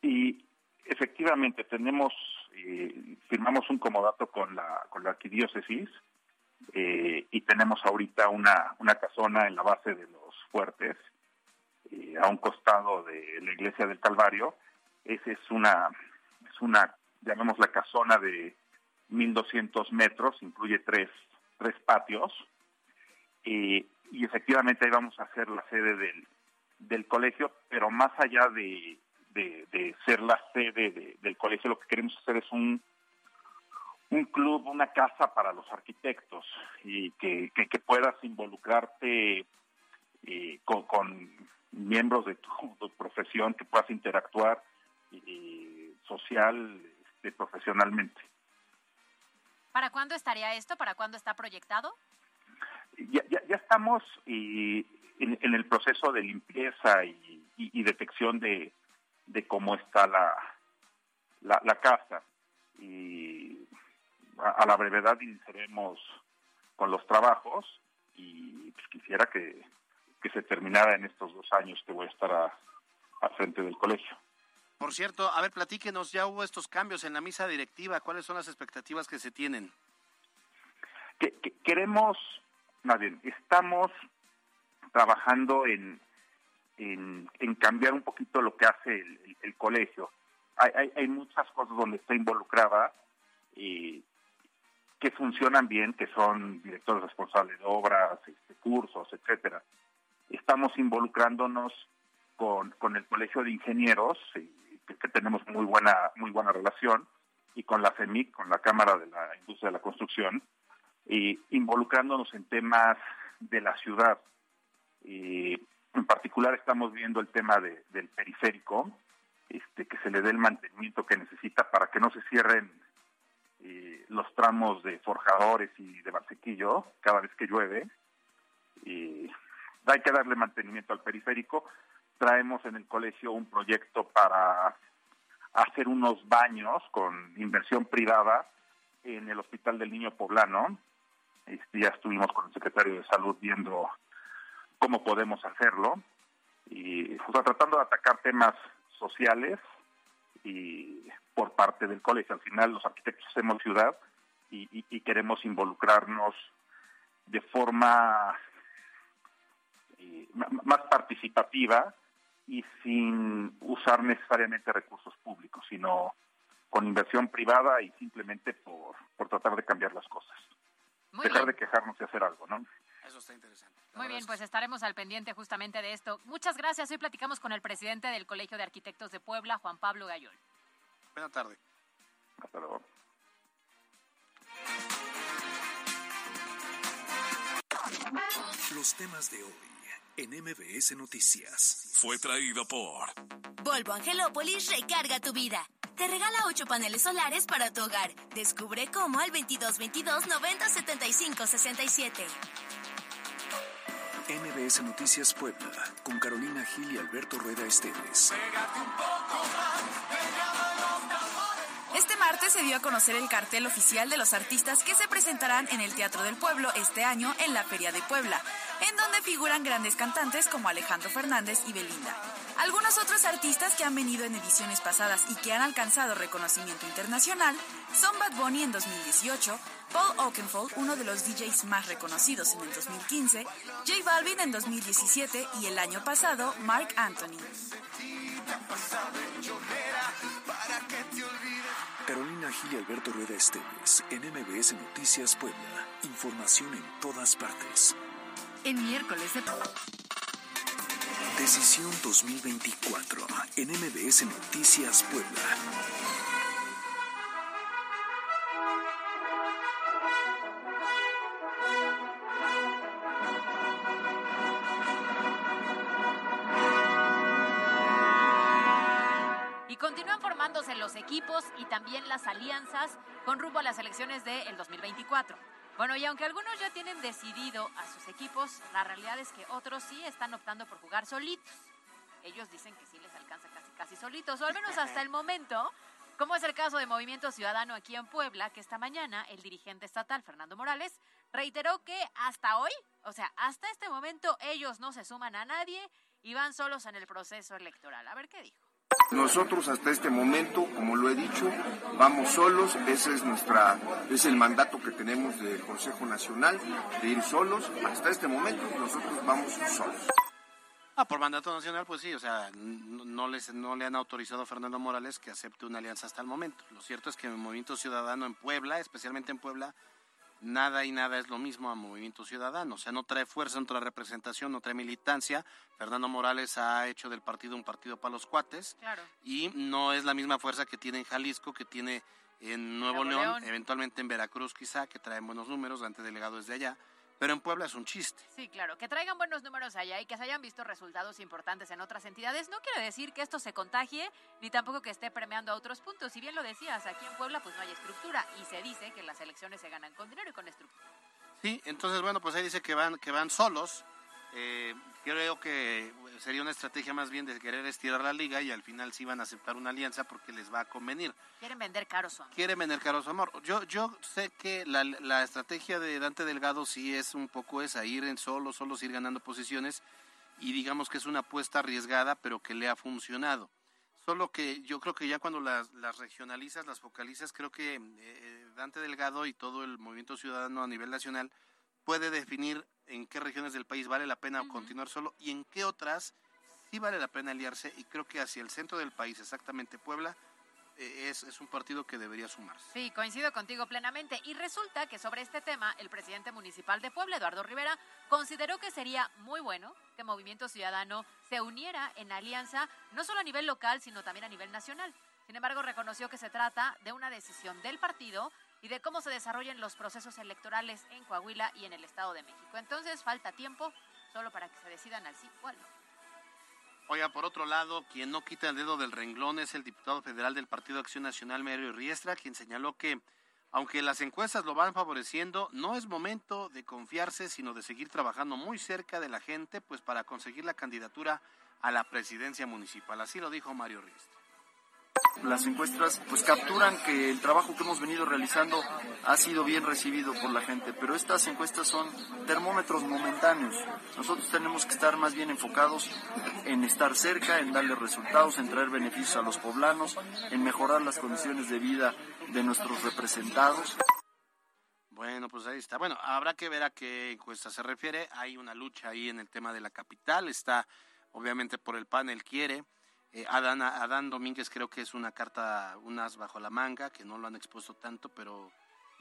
S11: Y efectivamente tenemos, eh, firmamos un comodato con la, con la arquidiócesis eh, y tenemos ahorita una, una casona en la base de los fuertes, eh, a un costado de la iglesia del Calvario. Esa es una, es una, llamémosla casona de 1200 metros, incluye tres, tres patios. Eh, y efectivamente ahí vamos a hacer la sede del, del colegio, pero más allá de, de, de ser la sede de- del colegio, lo que queremos hacer es un, un club, una casa para los arquitectos y que, que, que puedas involucrarte eh, con, con miembros de tu, tu profesión, que puedas interactuar eh, social, este, profesionalmente.
S2: ¿Para cuándo estaría esto? ¿Para cuándo está proyectado?
S11: ya, ya, ya estamos y, en, en el proceso de limpieza y, y- y detección de, de cómo está la, la, la casa. Y a, a la brevedad iniciaremos con los trabajos y pues, quisiera que, que se terminara en estos dos años que voy a estar a- al frente del colegio.
S4: Por cierto, a ver, platíquenos, ya hubo estos cambios en la misa directiva, ¿cuáles son las expectativas que se tienen?
S11: que, que- queremos, más bien, estamos trabajando en, en, en cambiar un poquito lo que hace el, el- el colegio. Hay, hay, hay muchas cosas donde está involucrada y que funcionan bien, que son directores responsables de obras, este, cursos, etcétera. Estamos involucrándonos con, con el colegio de ingenieros, y que, que tenemos muy buena muy buena relación, y con la CEMIC, con la Cámara de la Industria de la Construcción, y involucrándonos en temas de la ciudad. En particular estamos viendo el tema de- del periférico, este, que se le dé el mantenimiento que necesita para que no se cierren eh, los tramos de forjadores y de Barsequillo cada vez que llueve. Y hay que darle mantenimiento al periférico. Traemos en el colegio un proyecto para hacer unos baños con inversión privada en el Hospital del Niño Poblano. Este, ya estuvimos con el secretario de Salud viendo cómo podemos hacerlo y o sea, tratando de atacar temas sociales y por parte del colegio. Al final los arquitectos hacemos ciudad y, y- y queremos involucrarnos de forma eh, más participativa y sin usar necesariamente recursos públicos, sino con inversión privada y simplemente por, por tratar de cambiar las cosas.
S2: Muy
S11: Dejar
S2: bien.
S11: de quejarnos y hacer algo, ¿no?
S4: Eso está interesante.
S2: Muy bien, pues estaremos al pendiente justamente de esto. Muchas gracias. Hoy platicamos con el presidente del Colegio de Arquitectos de Puebla, Juan Pablo Gayol.
S4: Buena tarde.
S11: Hasta luego.
S1: Los temas de hoy en MBS Noticias. Fue traído por
S9: Volvo Angelópolis recarga tu vida. Te regala 8 paneles solares para tu hogar. Descubre cómo al 2222 90 75 67.
S1: MBS Noticias Puebla con Carolina Gil y Alberto Rueda Esteves.
S12: Este martes se dio a conocer el cartel oficial de los artistas que se presentarán en el Teatro del Pueblo este año en la Feria de Puebla, en donde figuran grandes cantantes como Alejandro Fernández y Belinda. Algunos otros artistas que han venido en ediciones pasadas y que han alcanzado reconocimiento internacional son Bad Bunny en 2018, Paul Oakenfold, uno de los DJs más reconocidos en el 2015, J Balvin en 2017 y el año pasado Mark Anthony.
S1: Carolina Gil y Alberto Rueda Esteves en MBS Noticias Puebla. Información en todas partes.
S12: En miércoles de...
S1: Decisión 2024 en MBS Noticias Puebla.
S2: Y también las alianzas con rumbo a las elecciones del 2024. Bueno, y aunque algunos ya tienen decidido a sus equipos, la realidad es que otros sí están optando por jugar solitos. Ellos dicen que sí les alcanza casi casi solitos, o al menos hasta el momento, como es el caso de Movimiento Ciudadano aquí en Puebla, que esta mañana el dirigente estatal, Fernando Morales, reiteró que hasta hoy, o sea, hasta este momento, ellos no se suman a nadie y van solos en el proceso electoral. A ver qué dijo.
S5: Nosotros hasta este momento, como lo he dicho, vamos solos, ese es nuestra, es el mandato que tenemos del Consejo Nacional, de ir solos. Hasta este momento nosotros vamos solos.
S4: Ah, por mandato nacional, pues sí, o sea, no, les, no le han autorizado a Fernando Morales que acepte una alianza hasta el momento. Lo cierto es que el Movimiento Ciudadano en Puebla, especialmente en Puebla, nada y nada es lo mismo a Movimiento Ciudadano. O sea, no trae fuerza, no trae representación, no trae militancia. Fernando Morales ha hecho del partido un partido para los cuates.
S2: Claro.
S4: Y no es la misma fuerza que tiene en Jalisco, que tiene en Nuevo, León,
S2: León.
S4: eventualmente en Veracruz quizá, que traen buenos números, ante delegado desde allá. Pero en Puebla es un chiste.
S2: Sí, claro. Que traigan buenos números allá y que se hayan visto resultados importantes en otras entidades no quiere decir que esto se contagie ni tampoco que esté premiando a otros puntos. Si bien lo decías, aquí en Puebla pues no hay estructura y se dice que las elecciones se ganan con dinero y con estructura.
S4: Sí, entonces bueno, pues ahí dice que van, que van solos. Eh, creo que sería una estrategia más bien de querer estirar la liga y al final sí van a aceptar una alianza porque les va a convenir.
S2: Quieren vender caro su amor.
S4: Quieren vender caro su amor. Yo, yo sé que la, la estrategia de Dante Delgado sí es un poco esa, ir en solo, solos, ir ganando posiciones y digamos que es una apuesta arriesgada pero que le ha funcionado. Solo que yo creo que ya cuando las, las regionalizas, las focalizas, creo que eh, Dante Delgado y todo el movimiento ciudadano a nivel nacional puede definir en qué regiones del país vale la pena continuar solo y en qué otras sí vale la pena aliarse y creo que hacia el centro del país, exactamente Puebla, eh, es, es un partido que debería sumarse.
S2: Sí, coincido contigo plenamente. Y resulta que sobre este tema, el presidente municipal de Puebla, Eduardo Rivera, consideró que sería muy bueno que Movimiento Ciudadano se uniera en alianza, no solo a nivel local, sino también a nivel nacional. Sin embargo, reconoció que se trata de una decisión del partido y de cómo se desarrollen los procesos electorales en Coahuila y en el Estado de México. Entonces, falta tiempo solo para que se decidan al sí o al no.
S4: Oiga, por otro lado, quien no quita el dedo del renglón es el diputado federal del Partido Acción Nacional, Mario Riestra, quien señaló que, aunque las encuestas lo van favoreciendo, no es momento de confiarse, sino de seguir trabajando muy cerca de la gente, pues para conseguir la candidatura a la presidencia municipal. Así lo dijo Mario Riestra.
S6: Las encuestas pues capturan que el trabajo que hemos venido realizando ha sido bien recibido por la gente, pero estas encuestas son termómetros momentáneos. Nosotros tenemos que estar más bien enfocados en estar cerca, en darle resultados, en traer beneficios a los poblanos, en mejorar las condiciones de vida de nuestros representados.
S4: Bueno, pues ahí está. Bueno, habrá que ver a qué encuesta se refiere. Hay una lucha ahí en el tema de la capital. Está, obviamente, por el panel quiere. Eh, Adán, Adán Domínguez creo que es una carta, unas bajo la manga, que no lo han expuesto tanto, pero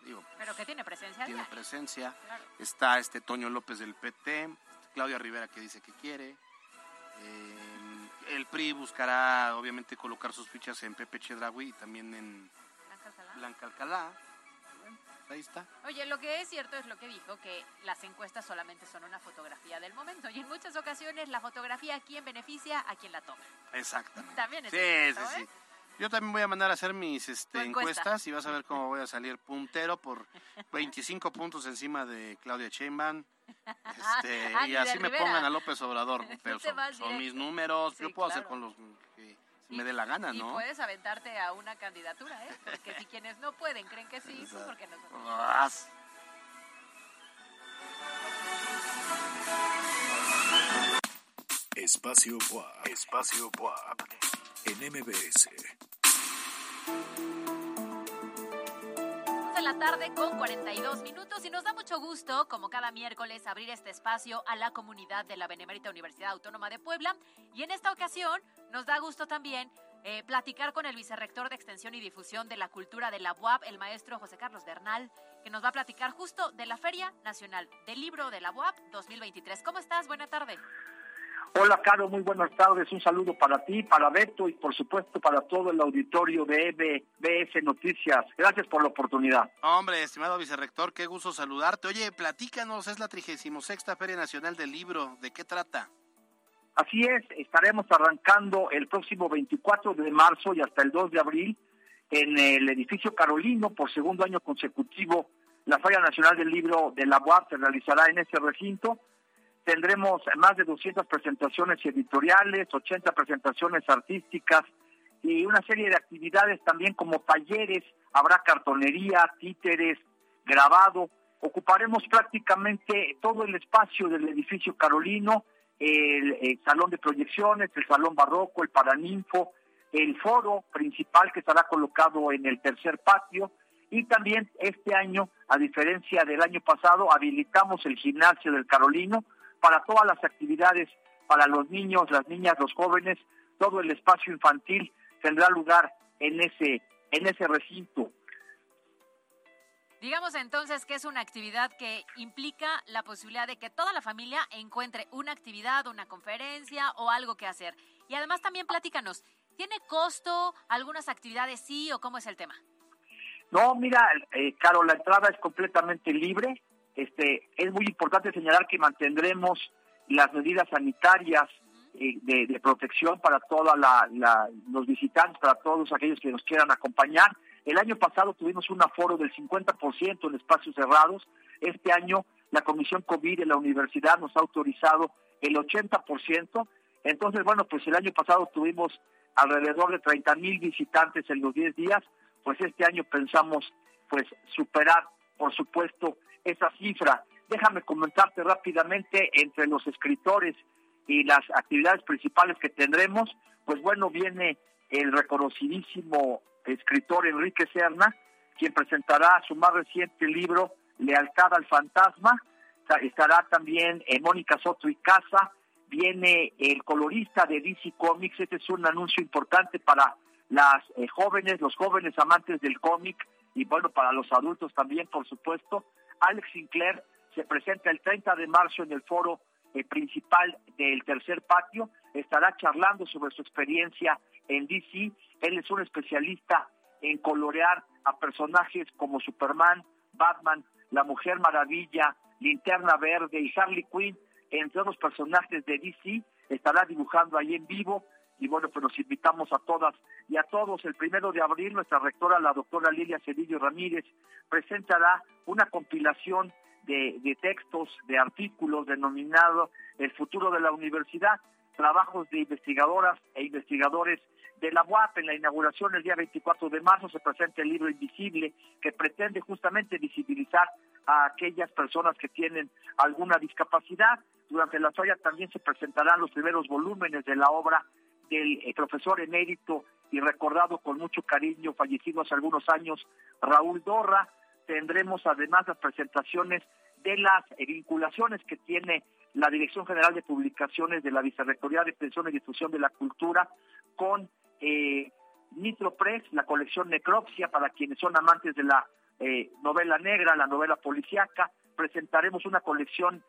S4: digo,
S2: Pero que tiene presencia
S4: tiene presencia.
S2: Claro.
S4: Está este Toño López del PT, Claudia Rivera que dice que quiere. Eh, el PRI buscará, obviamente, colocar sus fichas en Pepe Chedraui y también en
S2: Blanca Alcalá.
S4: Blanca Alcalá. Ahí está.
S2: Oye, lo que es cierto es lo que dijo, que las encuestas solamente son una fotografía del momento y en muchas ocasiones la fotografía a quien beneficia a quien la toma.
S4: Exactamente.
S2: También es
S4: Sí,
S2: cierto,
S4: sí,
S2: ¿eh?
S4: sí. Yo también voy a mandar a hacer mis este,
S2: encuesta.
S4: encuestas y vas a ver cómo voy a salir puntero por 25 puntos encima de Claudia Sheinbaum. Este, y así me
S2: Rivera.
S4: pongan a López Obrador. Pero son, mis números.
S2: Sí,
S4: Yo puedo hacer con los que me dé la gana,
S2: Y
S4: ¿no?
S2: puedes aventarte a una candidatura, ¿eh? Porque si quienes no pueden creen que sí, pues porque nosotros.
S1: Espacio WAP. Espacio WAP. En MBS.
S2: La tarde con 42 minutos y nos da mucho gusto, como cada miércoles, abrir este espacio a la comunidad de la Benemérita Universidad Autónoma de Puebla. Y en esta ocasión nos da gusto también eh, platicar con el vicerrector de Extensión y Difusión de la Cultura de la UAP, el maestro José Carlos Bernal, que nos va a platicar justo de la Feria Nacional del Libro de la UAP 2023. ¿Cómo estás? Buena tarde.
S13: Hola, Caro, muy buenas tardes. Un saludo para ti, para Beto y por supuesto para todo el auditorio de EBS Noticias. Gracias por la oportunidad.
S4: Hombre, estimado vicerrector, qué gusto saludarte. Oye, platícanos, es la 36 Feria Nacional del Libro. ¿De qué trata?
S13: Así es, estaremos arrancando el próximo 24 de marzo y hasta el 2 de abril en el edificio Carolino por segundo año consecutivo. La Feria Nacional del Libro de la UAP se realizará en ese recinto. Tendremos más de 200 presentaciones editoriales, 80 presentaciones artísticas y una serie de actividades también como talleres. Habrá cartonería, títeres, grabado. Ocuparemos prácticamente todo el espacio del edificio Carolino, el, salón de proyecciones, el salón barroco, el paraninfo, el foro principal que estará colocado en el tercer patio y también este año, a diferencia del año pasado, habilitamos el gimnasio del Carolino para todas las actividades para los niños, las niñas, los jóvenes, todo el espacio infantil tendrá lugar en ese en ese recinto.
S2: Digamos entonces que es una actividad que implica la posibilidad de que toda la familia encuentre una actividad, una conferencia o algo que hacer. Y además también platícanos, ¿tiene costo algunas actividades sí o cómo es el tema?
S13: No, mira, eh, Caro, la entrada es completamente libre. Este, es muy importante señalar que mantendremos las medidas sanitarias eh, de, de protección para todos los visitantes, para todos aquellos que nos quieran acompañar. El año pasado tuvimos un aforo del 50% en espacios cerrados. Este año la Comisión COVID de la universidad nos ha autorizado el 80%. Entonces, bueno, pues el año pasado tuvimos alrededor de 30 mil visitantes en los 10 días. Pues este año pensamos pues superar, por supuesto, esa cifra. Déjame comentarte rápidamente entre los escritores y las actividades principales que tendremos, pues bueno, viene el reconocidísimo escritor Enrique Serna, quien presentará su más reciente libro, Lealtad al Fantasma. Estará también eh, Mónica Soto y Casa, viene el colorista de DC Comics, este es un anuncio importante para las eh, jóvenes, los jóvenes amantes del cómic y bueno, para los adultos también, por supuesto. Alex Sinclair se presenta el 30 de marzo en el foro eh, principal del tercer patio, estará charlando sobre su experiencia en DC. Él es un especialista en colorear a personajes como Superman, Batman, La Mujer Maravilla, Linterna Verde y Harley Quinn, entre otros personajes de DC. Estará dibujando ahí en vivo y bueno, pues nos invitamos a todas y a todos. El primero de abril, nuestra rectora, la doctora Lilia Cedillo Ramírez, presentará una compilación de, de textos, de artículos denominado El futuro de la universidad, trabajos de investigadoras e investigadores de la UAP. En la inauguración el día 24 de marzo se presenta el libro Invisible, que pretende justamente visibilizar a aquellas personas que tienen alguna discapacidad. Durante la feria también se presentarán los primeros volúmenes de la obra del eh, profesor emérito y recordado con mucho cariño, fallecido hace algunos años, Raúl Dorra. Tendremos además las presentaciones de las eh, vinculaciones que tiene la Dirección General de Publicaciones de la Vicerrectoría de Extensión y Difusión de la Cultura con eh, Nitro Press, la colección Necropsia para quienes son amantes de la eh, novela negra, la novela policíaca. Presentaremos una colección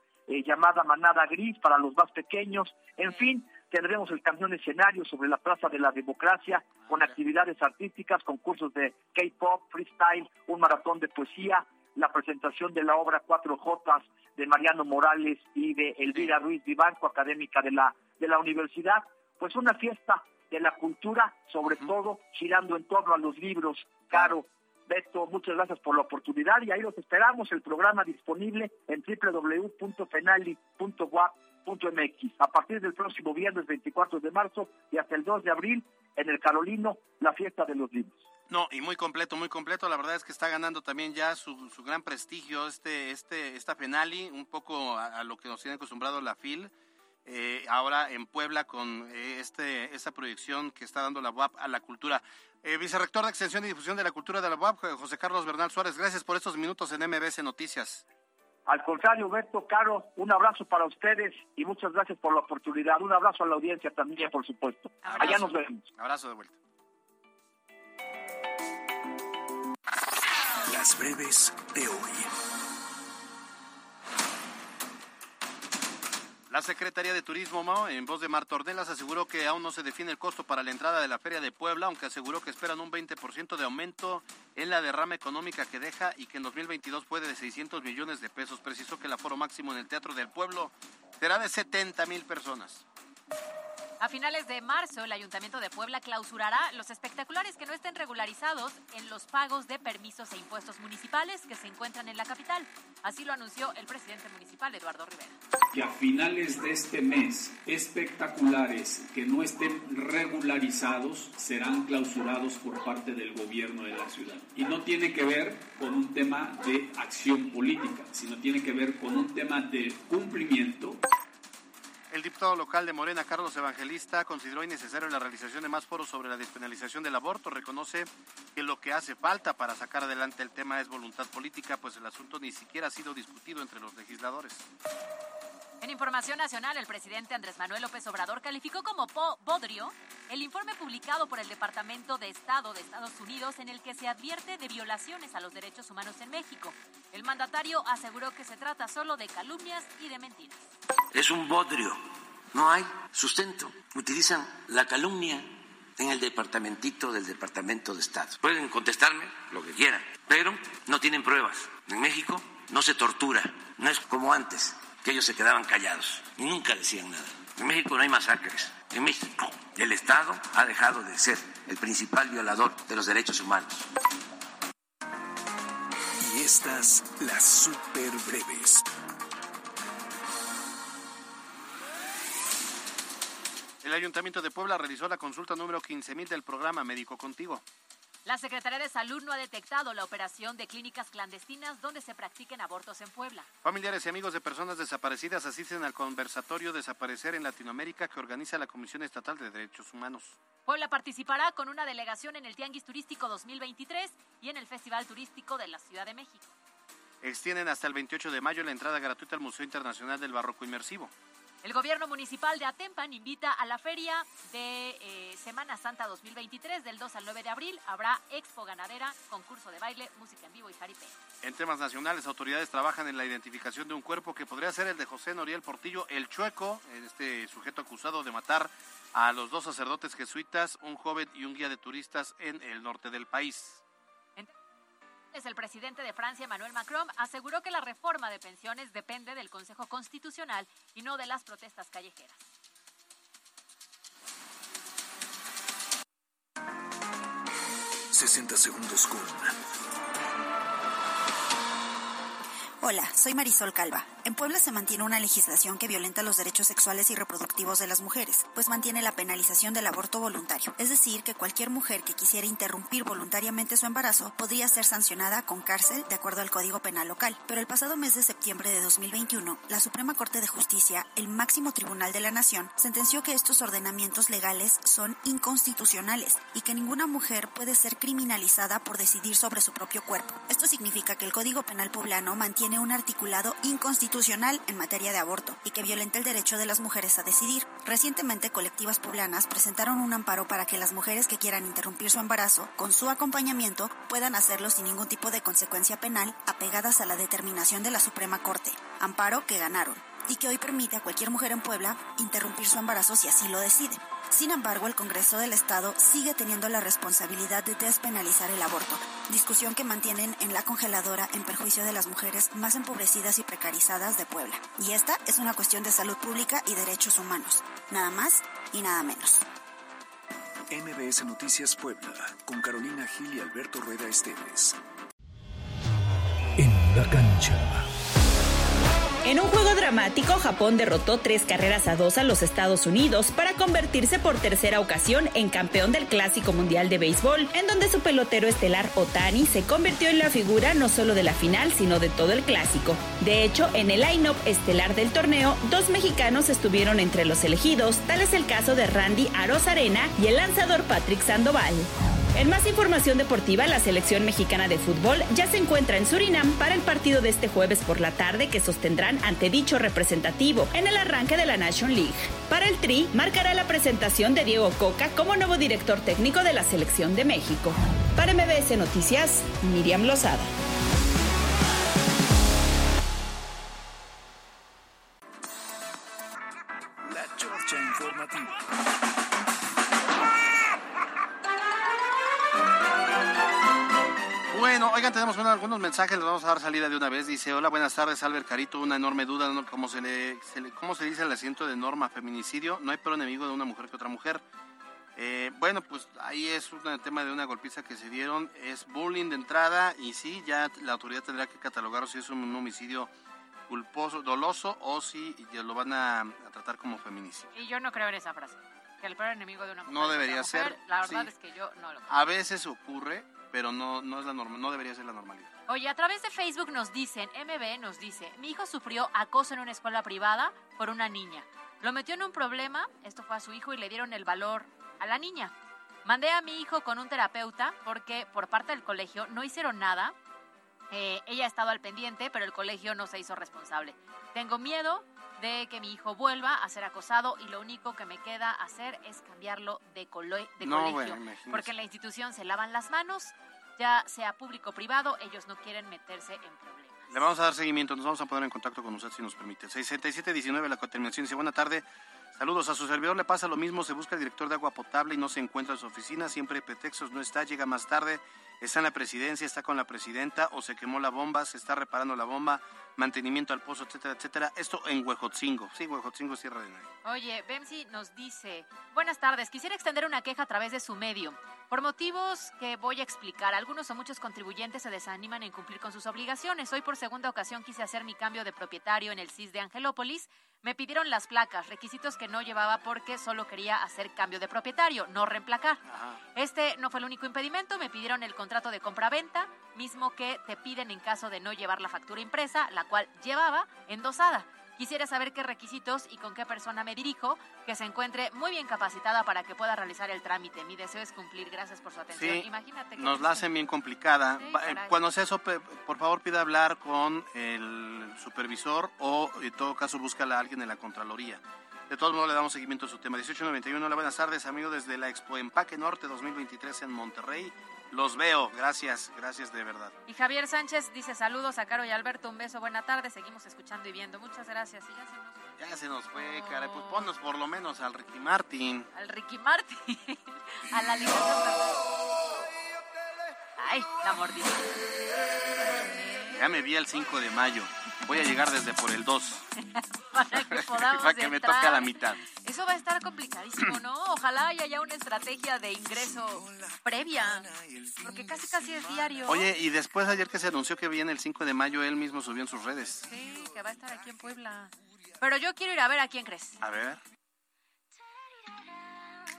S13: llamada Manada Gris para los más pequeños. En fin, tendremos el camión escenario sobre la Plaza de la Democracia con actividades artísticas, concursos de K-pop, freestyle, un maratón de poesía, la presentación de la obra Cuatro Jotas de Mariano Morales y de Elvira Ruiz Vivanco, académica de la, de la universidad. Pues una fiesta de la cultura, sobre todo girando en torno a los libros. Caro, Beto, muchas gracias por la oportunidad y ahí los esperamos. El programa disponible en A partir del próximo viernes 24 de marzo y hasta el 2 de abril en el Carolino, la fiesta de los libros.
S4: No, y muy completo, muy completo. La verdad es que está ganando también ya su, su gran prestigio este, este, esta Penali, un poco a, a lo que nos tiene acostumbrado la FIL. Eh, ahora en Puebla con eh, este, esta proyección que está dando la UAP a la cultura. Eh, vicerrector de Extensión y Difusión de la Cultura de la UAP, José Carlos Bernal Suárez, gracias por estos minutos en MBS Noticias.
S13: Al contrario, Beto, Caro, un abrazo para ustedes y muchas gracias por la oportunidad. Un abrazo a la audiencia también, por supuesto.
S4: Abrazo.
S13: Allá nos vemos.
S4: Abrazo de vuelta.
S1: Las breves de hoy.
S4: La Secretaría de Turismo, Mao, en voz de Marta Ornelas, aseguró que aún no se define el costo para la entrada de la Feria de Puebla, aunque aseguró que esperan un 20% de aumento en la derrama económica que deja y que en 2022 puede de 600 millones de pesos. Precisó que el aforo máximo en el Teatro del Pueblo será de 70 mil personas.
S2: A finales de marzo, el Ayuntamiento de Puebla clausurará los espectaculares que no estén regularizados en los pagos de permisos e impuestos municipales que se encuentran en la capital. Así lo anunció el presidente municipal, Eduardo Rivera.
S7: Que a finales de este mes, espectaculares que no estén regularizados serán clausurados por parte del gobierno de la ciudad. Y no tiene que ver con un tema de acción política, sino tiene que ver con un tema de cumplimiento
S4: El diputado local de Morena, Carlos Evangelista, consideró innecesario la realización de más foros sobre la despenalización del aborto. Reconoce que lo que hace falta para sacar adelante el tema es voluntad política, pues el asunto ni siquiera ha sido discutido entre los legisladores.
S2: En información nacional, el presidente Andrés Manuel López Obrador calificó como po- bodrio el informe publicado por el Departamento de Estado de Estados Unidos en el que se advierte de violaciones a los derechos humanos en México. El mandatario aseguró que se trata solo de calumnias y de mentiras.
S8: Es un bodrio. No hay sustento. Utilizan la calumnia en el departamentito del Departamento de Estado. Pueden contestarme lo que quieran, pero no tienen pruebas. En México no se tortura. No es como antes, que ellos se quedaban callados y nunca decían nada. En México no hay masacres. En México el Estado ha dejado de ser el principal violador de los derechos humanos.
S1: Y estas las super breves.
S4: El Ayuntamiento de Puebla realizó la consulta número 15.000 del programa Médico Contigo.
S2: La Secretaría de Salud no ha detectado la operación de clínicas clandestinas donde se practiquen abortos en Puebla.
S4: Familiares y amigos de personas desaparecidas asisten al conversatorio Desaparecer en Latinoamérica que organiza la Comisión Estatal de Derechos Humanos.
S2: Puebla participará con una delegación en el Tianguis Turístico 2023 y en el Festival Turístico de la Ciudad de México.
S4: Extienden hasta el 28 de mayo la entrada gratuita al Museo Internacional del Barroco Inmersivo.
S2: El gobierno municipal de Atempan invita a la feria de eh, Semana Santa 2023 del 2 al 9 de abril. Habrá expo ganadera, concurso de baile, música en vivo y jaripeo.
S4: En temas nacionales, autoridades trabajan en la identificación de un cuerpo que podría ser el de José Noriel Portillo, el Chueco, este sujeto acusado de matar a los dos sacerdotes jesuitas, un joven y un guía de turistas en el norte del país.
S2: Es el presidente de Francia, Emmanuel Macron, aseguró que la reforma de pensiones depende del Consejo Constitucional y no de las protestas callejeras.
S1: Con 60 segundos con
S14: Hola, soy Marisol Calva. En Puebla se mantiene una legislación que violenta los derechos sexuales y reproductivos de las mujeres, pues mantiene la penalización del aborto voluntario. Es decir, que cualquier mujer que quisiera interrumpir voluntariamente su embarazo podría ser sancionada con cárcel de acuerdo al Código Penal local. Pero el pasado mes de septiembre de 2021, la Suprema Corte de Justicia, el máximo tribunal de la nación, sentenció que estos ordenamientos legales son inconstitucionales y que ninguna mujer puede ser criminalizada por decidir sobre su propio cuerpo. Esto significa que el Código Penal poblano mantiene un articulado inconstitucional en materia de aborto y que violenta el derecho de las mujeres a decidir. Recientemente, colectivas poblanas presentaron un amparo para que las mujeres que quieran interrumpir su embarazo con su acompañamiento puedan hacerlo sin ningún tipo de consecuencia penal apegadas a la determinación de la Suprema Corte. Amparo que ganaron y que hoy permite a cualquier mujer en Puebla interrumpir su embarazo si así lo decide. Sin embargo, el Congreso del Estado sigue teniendo la responsabilidad de despenalizar el aborto, discusión que mantienen en la congeladora en perjuicio de las mujeres más empobrecidas y precarizadas de Puebla. Y esta es una cuestión de salud pública y derechos humanos. Nada más y nada menos.
S1: MBS Noticias Puebla con Carolina Gil y Alberto Rueda Esteves.
S15: En la cancha.
S16: En un juego dramático, Japón derrotó tres carreras a dos a los Estados Unidos para convertirse por tercera ocasión en campeón del Clásico Mundial de Béisbol, en donde su pelotero estelar Otani se convirtió en la figura no solo de la final, sino de todo el clásico. De hecho, en el line-up estelar del torneo, dos mexicanos estuvieron entre los elegidos, tal es el caso de Randy Arozarena y el lanzador Patrick Sandoval. En más información deportiva, la selección mexicana de fútbol ya se encuentra en Surinam para el partido de este jueves por la tarde que sostendrán ante dicho representativo en el arranque de la Nation League. Para el Tri, marcará la presentación de Diego Coca como nuevo director técnico de la selección de México. Para MBS Noticias, Miriam Lozada.
S4: Mensajes, les vamos a dar salida de una vez. Dice, hola, buenas tardes, Albert Carito. Una enorme duda, ¿no? ¿Cómo se, le, se le- ¿cómo se dice el asiento de norma feminicidio? No hay peor enemigo de una mujer que otra mujer. Eh, bueno, pues ahí es un tema de una golpiza que se dieron. Es bullying de entrada y sí, ya la autoridad tendrá que catalogar si es un homicidio culposo, doloso o si ya lo van a, a tratar como feminicidio.
S2: Y yo no creo en esa frase. Que el peor enemigo de una mujer
S4: No debería
S2: mujer.
S4: ser,
S2: La verdad
S4: sí.
S2: es que yo no lo creo.
S4: A veces ocurre, pero no, no es la norma, no debería ser la normalidad.
S2: Oye, a través de Facebook nos dicen, MB nos dice, mi hijo sufrió acoso en una escuela privada por una niña. Lo metió en un problema, esto fue a su hijo y le dieron el valor a la niña. Mandé a mi hijo con un terapeuta porque por parte del colegio no hicieron nada. Eh, ella ha estado al pendiente, pero el colegio no se hizo responsable. Tengo miedo de que mi hijo vuelva a ser acosado y lo único que me queda hacer es cambiarlo de, colo- de
S4: No,
S2: colegio.
S4: bueno,
S2: porque en la institución se lavan las manos, ya sea público o privado, ellos no quieren meterse en problemas.
S4: Le vamos a dar seguimiento, nos vamos a poner en contacto con usted si nos permite. 6719 la terminación dice, buena tarde, saludos a su servidor, le pasa lo mismo, se busca el director de agua potable y no se encuentra en su oficina, siempre hay pretextos, no está, llega más tarde, está en la presidencia, está con la presidenta o se quemó la bomba, se está reparando la bomba, mantenimiento al pozo, etcétera, etcétera. Esto en Huejotzingo, sí, Huejotzingo es tierra de nadie.
S2: Oye, Bemsi nos dice, buenas tardes, quisiera extender una queja a través de su medio. Por motivos que voy a explicar, algunos o muchos contribuyentes se desaniman en cumplir con sus obligaciones. Hoy por segunda ocasión quise hacer mi cambio de propietario en el CIS de Angelópolis. Me pidieron las placas, requisitos que no llevaba porque solo quería hacer cambio de propietario, no reemplacar. Este no fue el único impedimento, me pidieron el contrato de compra-venta, mismo que te piden en caso de no llevar la factura impresa, la cual llevaba endosada. Quisiera saber qué requisitos y con qué persona me dirijo, que se encuentre muy bien capacitada para que pueda realizar el trámite. Mi deseo es cumplir. Gracias por su atención.
S4: Sí,
S2: Imagínate que
S4: nos la hacen bien complicada.
S2: Sí,
S4: eh. Cuando sea eso, por favor pida hablar con el supervisor o en todo caso búscala a alguien en la Contraloría. De todos modos le damos seguimiento a su tema. 1891, hola, buenas tardes amigos desde la Expo Empaque Norte 2023 en Monterrey. Los veo, gracias, gracias de verdad.
S2: Y Javier Sánchez dice saludos a Caro y Alberto, un beso, buena tarde, seguimos escuchando y viendo. Muchas gracias. Y ya se nos
S4: Ya se nos fue, caray, pues ponnos por lo menos al Ricky Martin.
S2: al Ricky Martin, a la Fernández. Ay, la mordida.
S4: Ya me vi el 5 de mayo. Voy a llegar desde por el 2.
S2: Para que podamos
S4: Para que me
S2: entrar.
S4: toque a la mitad.
S2: Eso va a estar complicadísimo, ¿no? Ojalá haya ya una estrategia de ingreso previa, porque casi casi es diario.
S4: Oye, y después ayer que se anunció que viene el 5 de mayo, él mismo subió en sus redes.
S2: Sí, que va a estar aquí en Puebla. Pero yo quiero ir a ver a quién crees.
S4: A ver.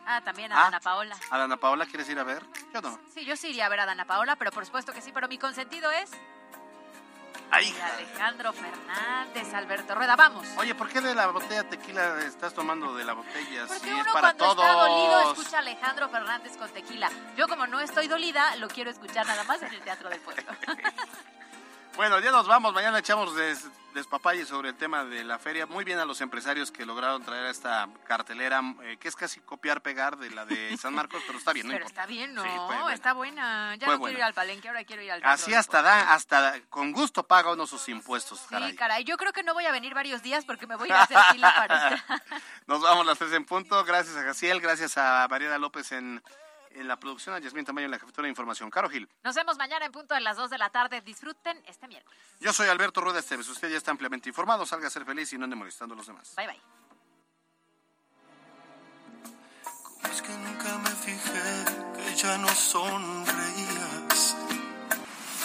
S2: Ah, también a
S4: Ah.
S2: Dana Paola.
S4: ¿A Dana Paola quieres ir a ver? Yo no.
S2: Sí, yo sí iría a ver a Dana Paola, pero por supuesto que sí. Pero mi consentido es
S4: Ay,
S2: de Alejandro Fernández, Alberto Rueda. Vamos.
S4: Oye, ¿por qué de la botella tequila estás tomando de la botella?
S2: Porque
S4: Si
S2: uno
S4: es para
S2: cuando
S4: todos.
S2: está dolido escucha a Alejandro Fernández con tequila. Yo como no estoy dolida, lo quiero escuchar nada más en el Teatro del Pueblo.
S4: Bueno, ya nos vamos. Mañana echamos des, despapalle sobre el tema de la feria. Muy bien a los empresarios que lograron traer esta cartelera, eh, que es casi copiar-pegar de la de San Marcos, pero está bien, ¿no?
S2: Pero
S4: importa.
S2: está bien, ¿no?
S4: Sí, buena.
S2: Está buena. Ya
S4: Fue
S2: no
S4: buena.
S2: quiero ir al palenque, ahora quiero ir al
S4: Así hasta da, hasta con gusto paga uno sus impuestos, caray.
S2: Sí, caray. Yo creo que no voy a venir varios días porque me voy a hacer fila para
S4: Nos vamos las tres en punto. Gracias a Jaciel, gracias a Mariela López en, en la producción, a Yasmín Tamayo en la jefatura de información. Caro Gil.
S2: Nos vemos mañana en punto de las 2 de la tarde. Disfruten este miércoles.
S4: Yo soy Alberto Rueda Esteves. Usted ya está ampliamente informado. Salga a ser feliz y no ande molestando a los demás.
S2: Bye, bye.
S17: Es que nunca me fijé que ya no sonreías.